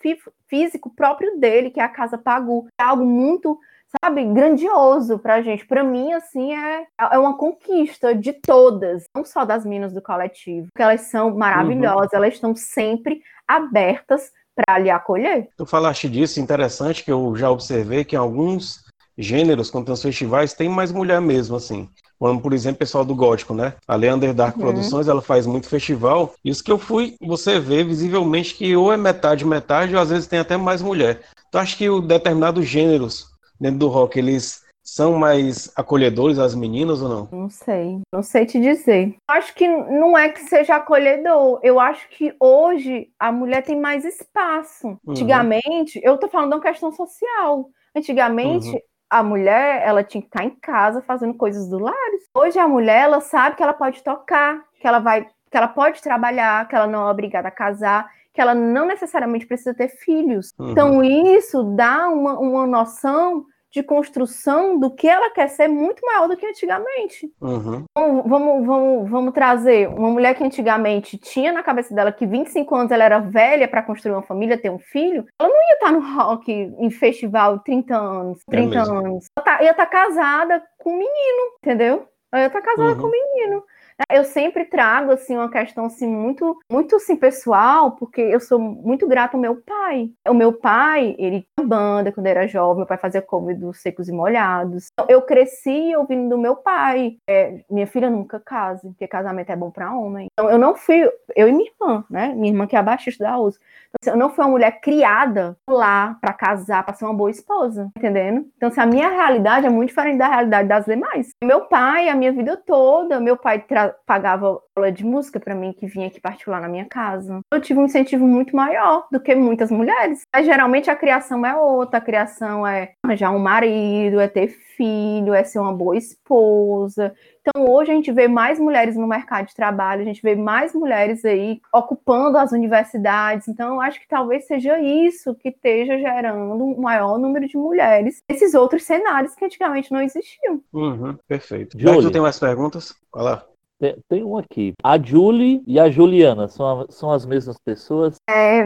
físico próprio dele, que é a Casa Pagu. É algo muito sabe, grandioso pra gente. Pra mim, assim, é, é uma conquista de todas, não só das minas do coletivo, porque elas são maravilhosas, uhum. elas estão sempre abertas para lhe acolher. Tu falaste disso, interessante, que eu já observei que em alguns gêneros, quando tem os festivais, tem mais mulher mesmo, assim. Como, por exemplo, o pessoal do Gótico, né? A Leander Dark uhum. Produções, ela faz muito festival. Isso que eu fui, você vê visivelmente que ou é metade, metade, ou às vezes tem até mais mulher. Tu acha que o determinados gêneros dentro do rock, eles são mais acolhedores às meninas ou não? Não sei, não sei te dizer. Acho que não é que seja acolhedor. Eu acho que hoje a mulher tem mais espaço. Uhum. Antigamente, eu tô falando de uma questão social. Antigamente, uhum. A mulher, ela tinha que estar em casa fazendo coisas do lar. Hoje a mulher, ela sabe que ela pode tocar, que ela vai, que ela pode trabalhar, que ela não é obrigada a casar que ela não necessariamente precisa ter filhos. Uhum. Então, isso dá uma, uma noção de construção do que ela quer ser muito maior do que antigamente. Uhum. Então, vamos, vamos, vamos trazer uma mulher que antigamente tinha na cabeça dela que 25 anos ela era velha para construir uma família, ter um filho, ela não ia estar no rock em festival 30 anos, 30 é anos. Ela tá, ia estar casada com um menino, entendeu? Ela ia estar casada uhum. com um menino. Eu sempre trago assim uma questão assim muito muito assim pessoal, porque eu sou muito grata ao meu pai. O meu pai, ele tinha banda quando era jovem, meu pai fazia cover dos Secos e Molhados. Então, eu cresci ouvindo do meu pai. É, minha filha nunca case, porque casamento é bom para homem. Então eu não fui, eu e minha irmã, né? Minha irmã que é a baixista da USA. Então, assim, eu não fui uma mulher criada lá para casar, para ser uma boa esposa, entendendo? Então, assim, a minha realidade é muito diferente da realidade das demais. Meu pai, a minha vida toda, meu pai pagava aula de música para mim que vinha aqui particular na minha casa. Eu tive um incentivo muito maior do que muitas mulheres. Mas geralmente a criação é outra, a criação é arranjar um marido, é ter filho, é ser uma boa esposa. Então, hoje a gente vê mais mulheres no mercado de trabalho, a gente vê mais mulheres aí ocupando as universidades. Então, eu acho que talvez seja isso que esteja gerando um maior número de mulheres nesses outros cenários que antigamente não existiam. Uhum, perfeito. Já que tem mais perguntas? Vai lá. Tem, tem, um aqui. A Julie e a Juliana são, a, são as mesmas pessoas? É, é,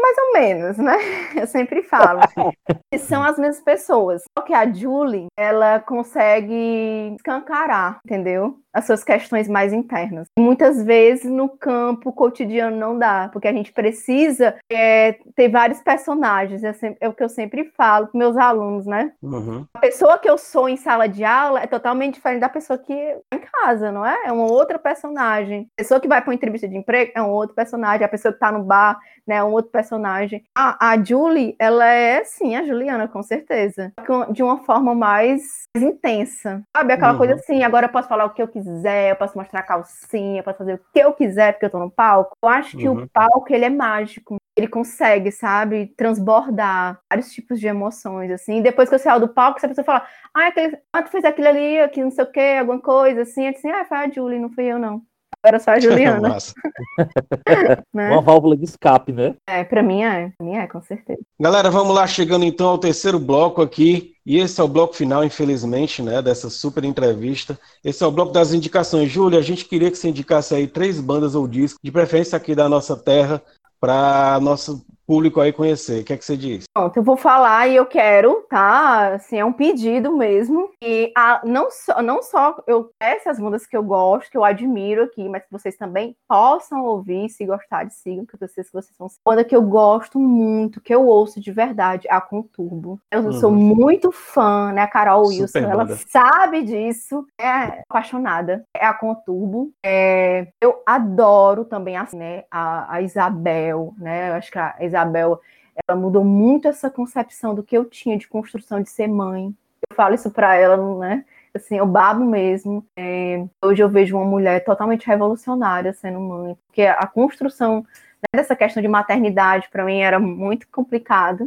mais ou menos, né? Eu sempre falo. são as mesmas pessoas. Só que a Julie, ela consegue escancarar, entendeu? As suas questões mais internas. Muitas vezes no campo cotidiano não dá, porque a gente precisa é, ter vários personagens. É, sempre, é, o que eu sempre falo com meus alunos, né? Uhum. A pessoa que eu sou em sala de aula é totalmente diferente da pessoa que é em casa, não é? É uma outra personagem. A pessoa que vai para uma entrevista de emprego é um outro personagem. A pessoa que está no bar né, um outro personagem. A, a Julie, ela é sim a Juliana, com certeza. De uma forma mais intensa. Sabe? Aquela uhum. coisa assim, agora eu posso falar o que eu quiser eu posso mostrar a calcinha, eu posso fazer o que eu quiser, porque eu tô no palco. Eu acho que uhum. o palco, ele é mágico. Ele consegue, sabe, transbordar vários tipos de emoções, assim. E depois que eu saio do palco, se a pessoa fala, ah, aquele, ah, tu fez aquilo ali, aqui, não sei o quê, alguma coisa, assim. Eu disse, ah, foi a Julie, não fui eu, não era só a Juliana. né? Uma válvula de escape, né? É, pra mim é. Pra mim é, com certeza. Galera, vamos lá, chegando então ao terceiro bloco aqui. E esse é o bloco final, infelizmente, né, dessa super entrevista. Esse é o bloco das indicações. Júlia, a gente queria que você indicasse aí três bandas ou discos, de preferência aqui da nossa terra, para nosso público aí conhecer. O que é que você diz? Pronto, eu vou falar e eu quero, tá? Assim, é um pedido mesmo. E a, não, só, não só eu essas músicas que eu gosto, que eu admiro aqui, mas que vocês também possam ouvir, se gostarem, sigam, que eu sei que vocês vão Banda que eu gosto muito, que eu ouço de verdade, a Conturbo. Eu uhum. sou muito fã, né? A Carol Super Wilson, banda. ela sabe disso, é apaixonada. É a Conturbo. É, eu adoro também assim, né, a, a Isabel, né? Eu acho que a Isabel Isabel, ela mudou muito essa concepção do que eu tinha de construção de ser mãe. Eu falo isso para ela, né? Assim, eu babo mesmo. É, hoje eu vejo uma mulher totalmente revolucionária sendo mãe, porque a construção né, dessa questão de maternidade para mim era muito complicado.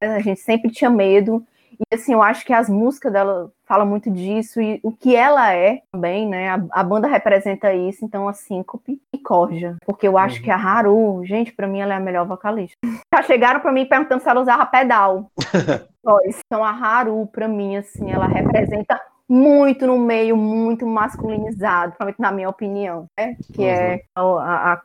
Né? A gente sempre tinha medo e assim, eu acho que as músicas dela falam muito disso e o que ela é também, né? A, a banda representa isso, então a síncope e corja. Porque eu acho uhum. que a Haru, gente, para mim ela é a melhor vocalista. Já chegaram para mim perguntando se ela usava pedal. então a Haru, para mim, assim, ela representa muito no meio, muito masculinizado, principalmente na minha opinião, né? Que é uhum. é a, a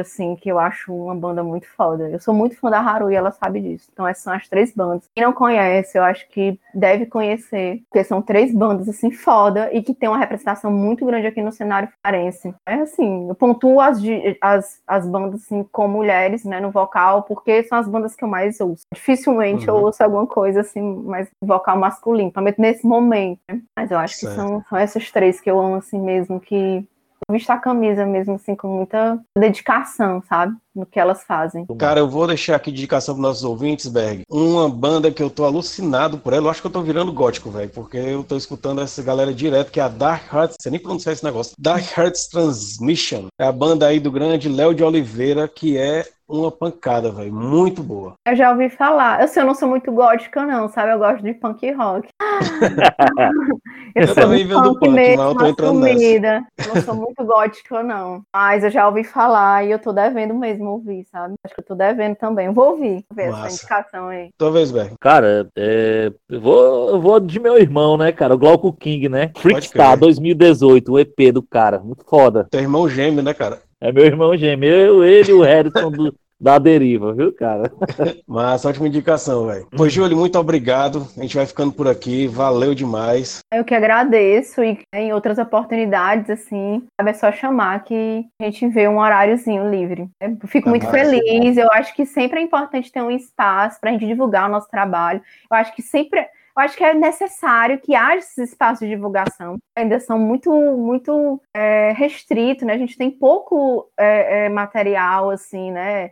assim, que eu acho uma banda muito foda. Eu sou muito fã da Haru e ela sabe disso. Então essas são as três bandas. Quem não conhece, eu acho que deve conhecer, porque são três bandas, assim, foda e que tem uma representação muito grande aqui no cenário farense. É assim, eu pontuo as, as, as bandas, assim, com mulheres, né, no vocal, porque são as bandas que eu mais ouço. Dificilmente uhum. eu ouço alguma coisa, assim, mais vocal masculino, principalmente nesse momento, né? Mas eu acho certo. que são, são essas três que eu amo assim mesmo, que vestir a camisa mesmo, assim, com muita dedicação, sabe? No que elas fazem. Cara, eu vou deixar aqui indicação para nossos ouvintes, Berg. Uma banda que eu tô alucinado por ela, eu acho que eu tô virando gótico, velho, porque eu tô escutando essa galera direto, que é a Dark Hearts, você nem pronunciar esse negócio. Dark Hearts Transmission. É a banda aí do grande Léo de Oliveira, que é uma pancada, velho. Muito boa. Eu já ouvi falar. Eu sei, eu não sou muito gótica, não, sabe? Eu gosto de punk rock. eu, eu também venho do punk, mesmo, mas eu tô entrando nessa. Eu não sou muito gótica, não. Mas eu já ouvi falar e eu tô devendo mesmo ouvir, sabe? Acho que eu tô devendo também. Eu vou ouvir, ver Massa. essa indicação aí. Tua vez, Berg. Cara, é... eu, vou, eu vou de meu irmão, né, cara? O Glauco King, né? Freakstar 2018, o EP do cara. Muito foda. Teu irmão gêmeo, né, cara? É meu irmão gêmeo. Eu, ele e o Harrison do, da deriva, viu, cara? Mas ótima indicação, velho. Pois, Júlio, muito obrigado. A gente vai ficando por aqui. Valeu demais. Eu que agradeço e em outras oportunidades, assim, é só chamar que a gente vê um horáriozinho livre. Eu fico tá muito feliz. Eu acho que sempre é importante ter um espaço para a gente divulgar o nosso trabalho. Eu acho que sempre eu acho que é necessário que haja esses espaços de divulgação. Ainda são muito, muito é, restritos, né? A gente tem pouco é, é, material, assim, né?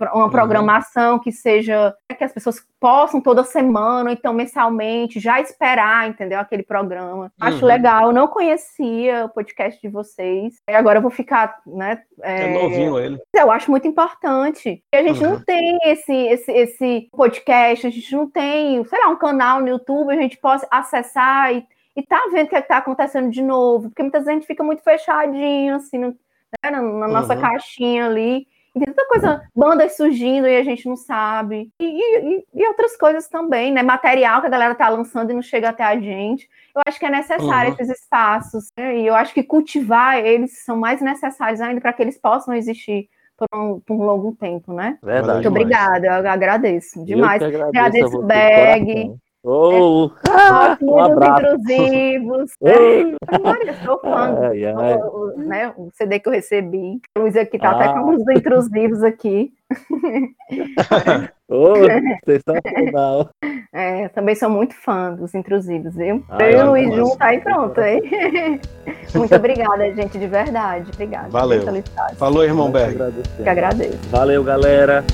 Uma uhum. programação uhum. que seja que as pessoas possam toda semana, ou então mensalmente, já esperar, entendeu? Aquele programa. Uhum. Acho legal, eu não conhecia o podcast de vocês. E agora eu vou ficar, né? É, é novinho ele. Eu acho muito importante. E a gente uhum. não tem esse, esse, esse podcast, a gente não tem, sei lá, um canal no YouTube, a gente possa acessar e, e tá vendo o que é está acontecendo de novo, porque muitas vezes a gente fica muito fechadinho, assim, né, na, na nossa uhum. caixinha ali. E tem tanta coisa, bandas surgindo e a gente não sabe. E, e, e, outras coisas também, né? Material que a galera tá lançando e não chega até a gente. Eu acho que é necessário uhum. esses espaços. Né? E eu acho que cultivar eles são mais necessários ainda para que eles possam existir por um, por um longo tempo, né? Verdade. Muito obrigada, eu agradeço demais. Eu agradeço, agradeço Bag. Oh, ah, um abraço. intrusivos. Olha, sou fã. Ai, ai. O, né, o CD que eu recebi. O Luiz aqui tá ah. até com os intrusivos aqui. oh, sensacional. É, também sou muito fã dos intrusivos, viu? Ai, eu e o Luiz junto, aí pronto. Aí. Muito obrigada, gente, de verdade. Obrigada. Valeu. Falou, irmão Berg. Que agradeço. Valeu, galera.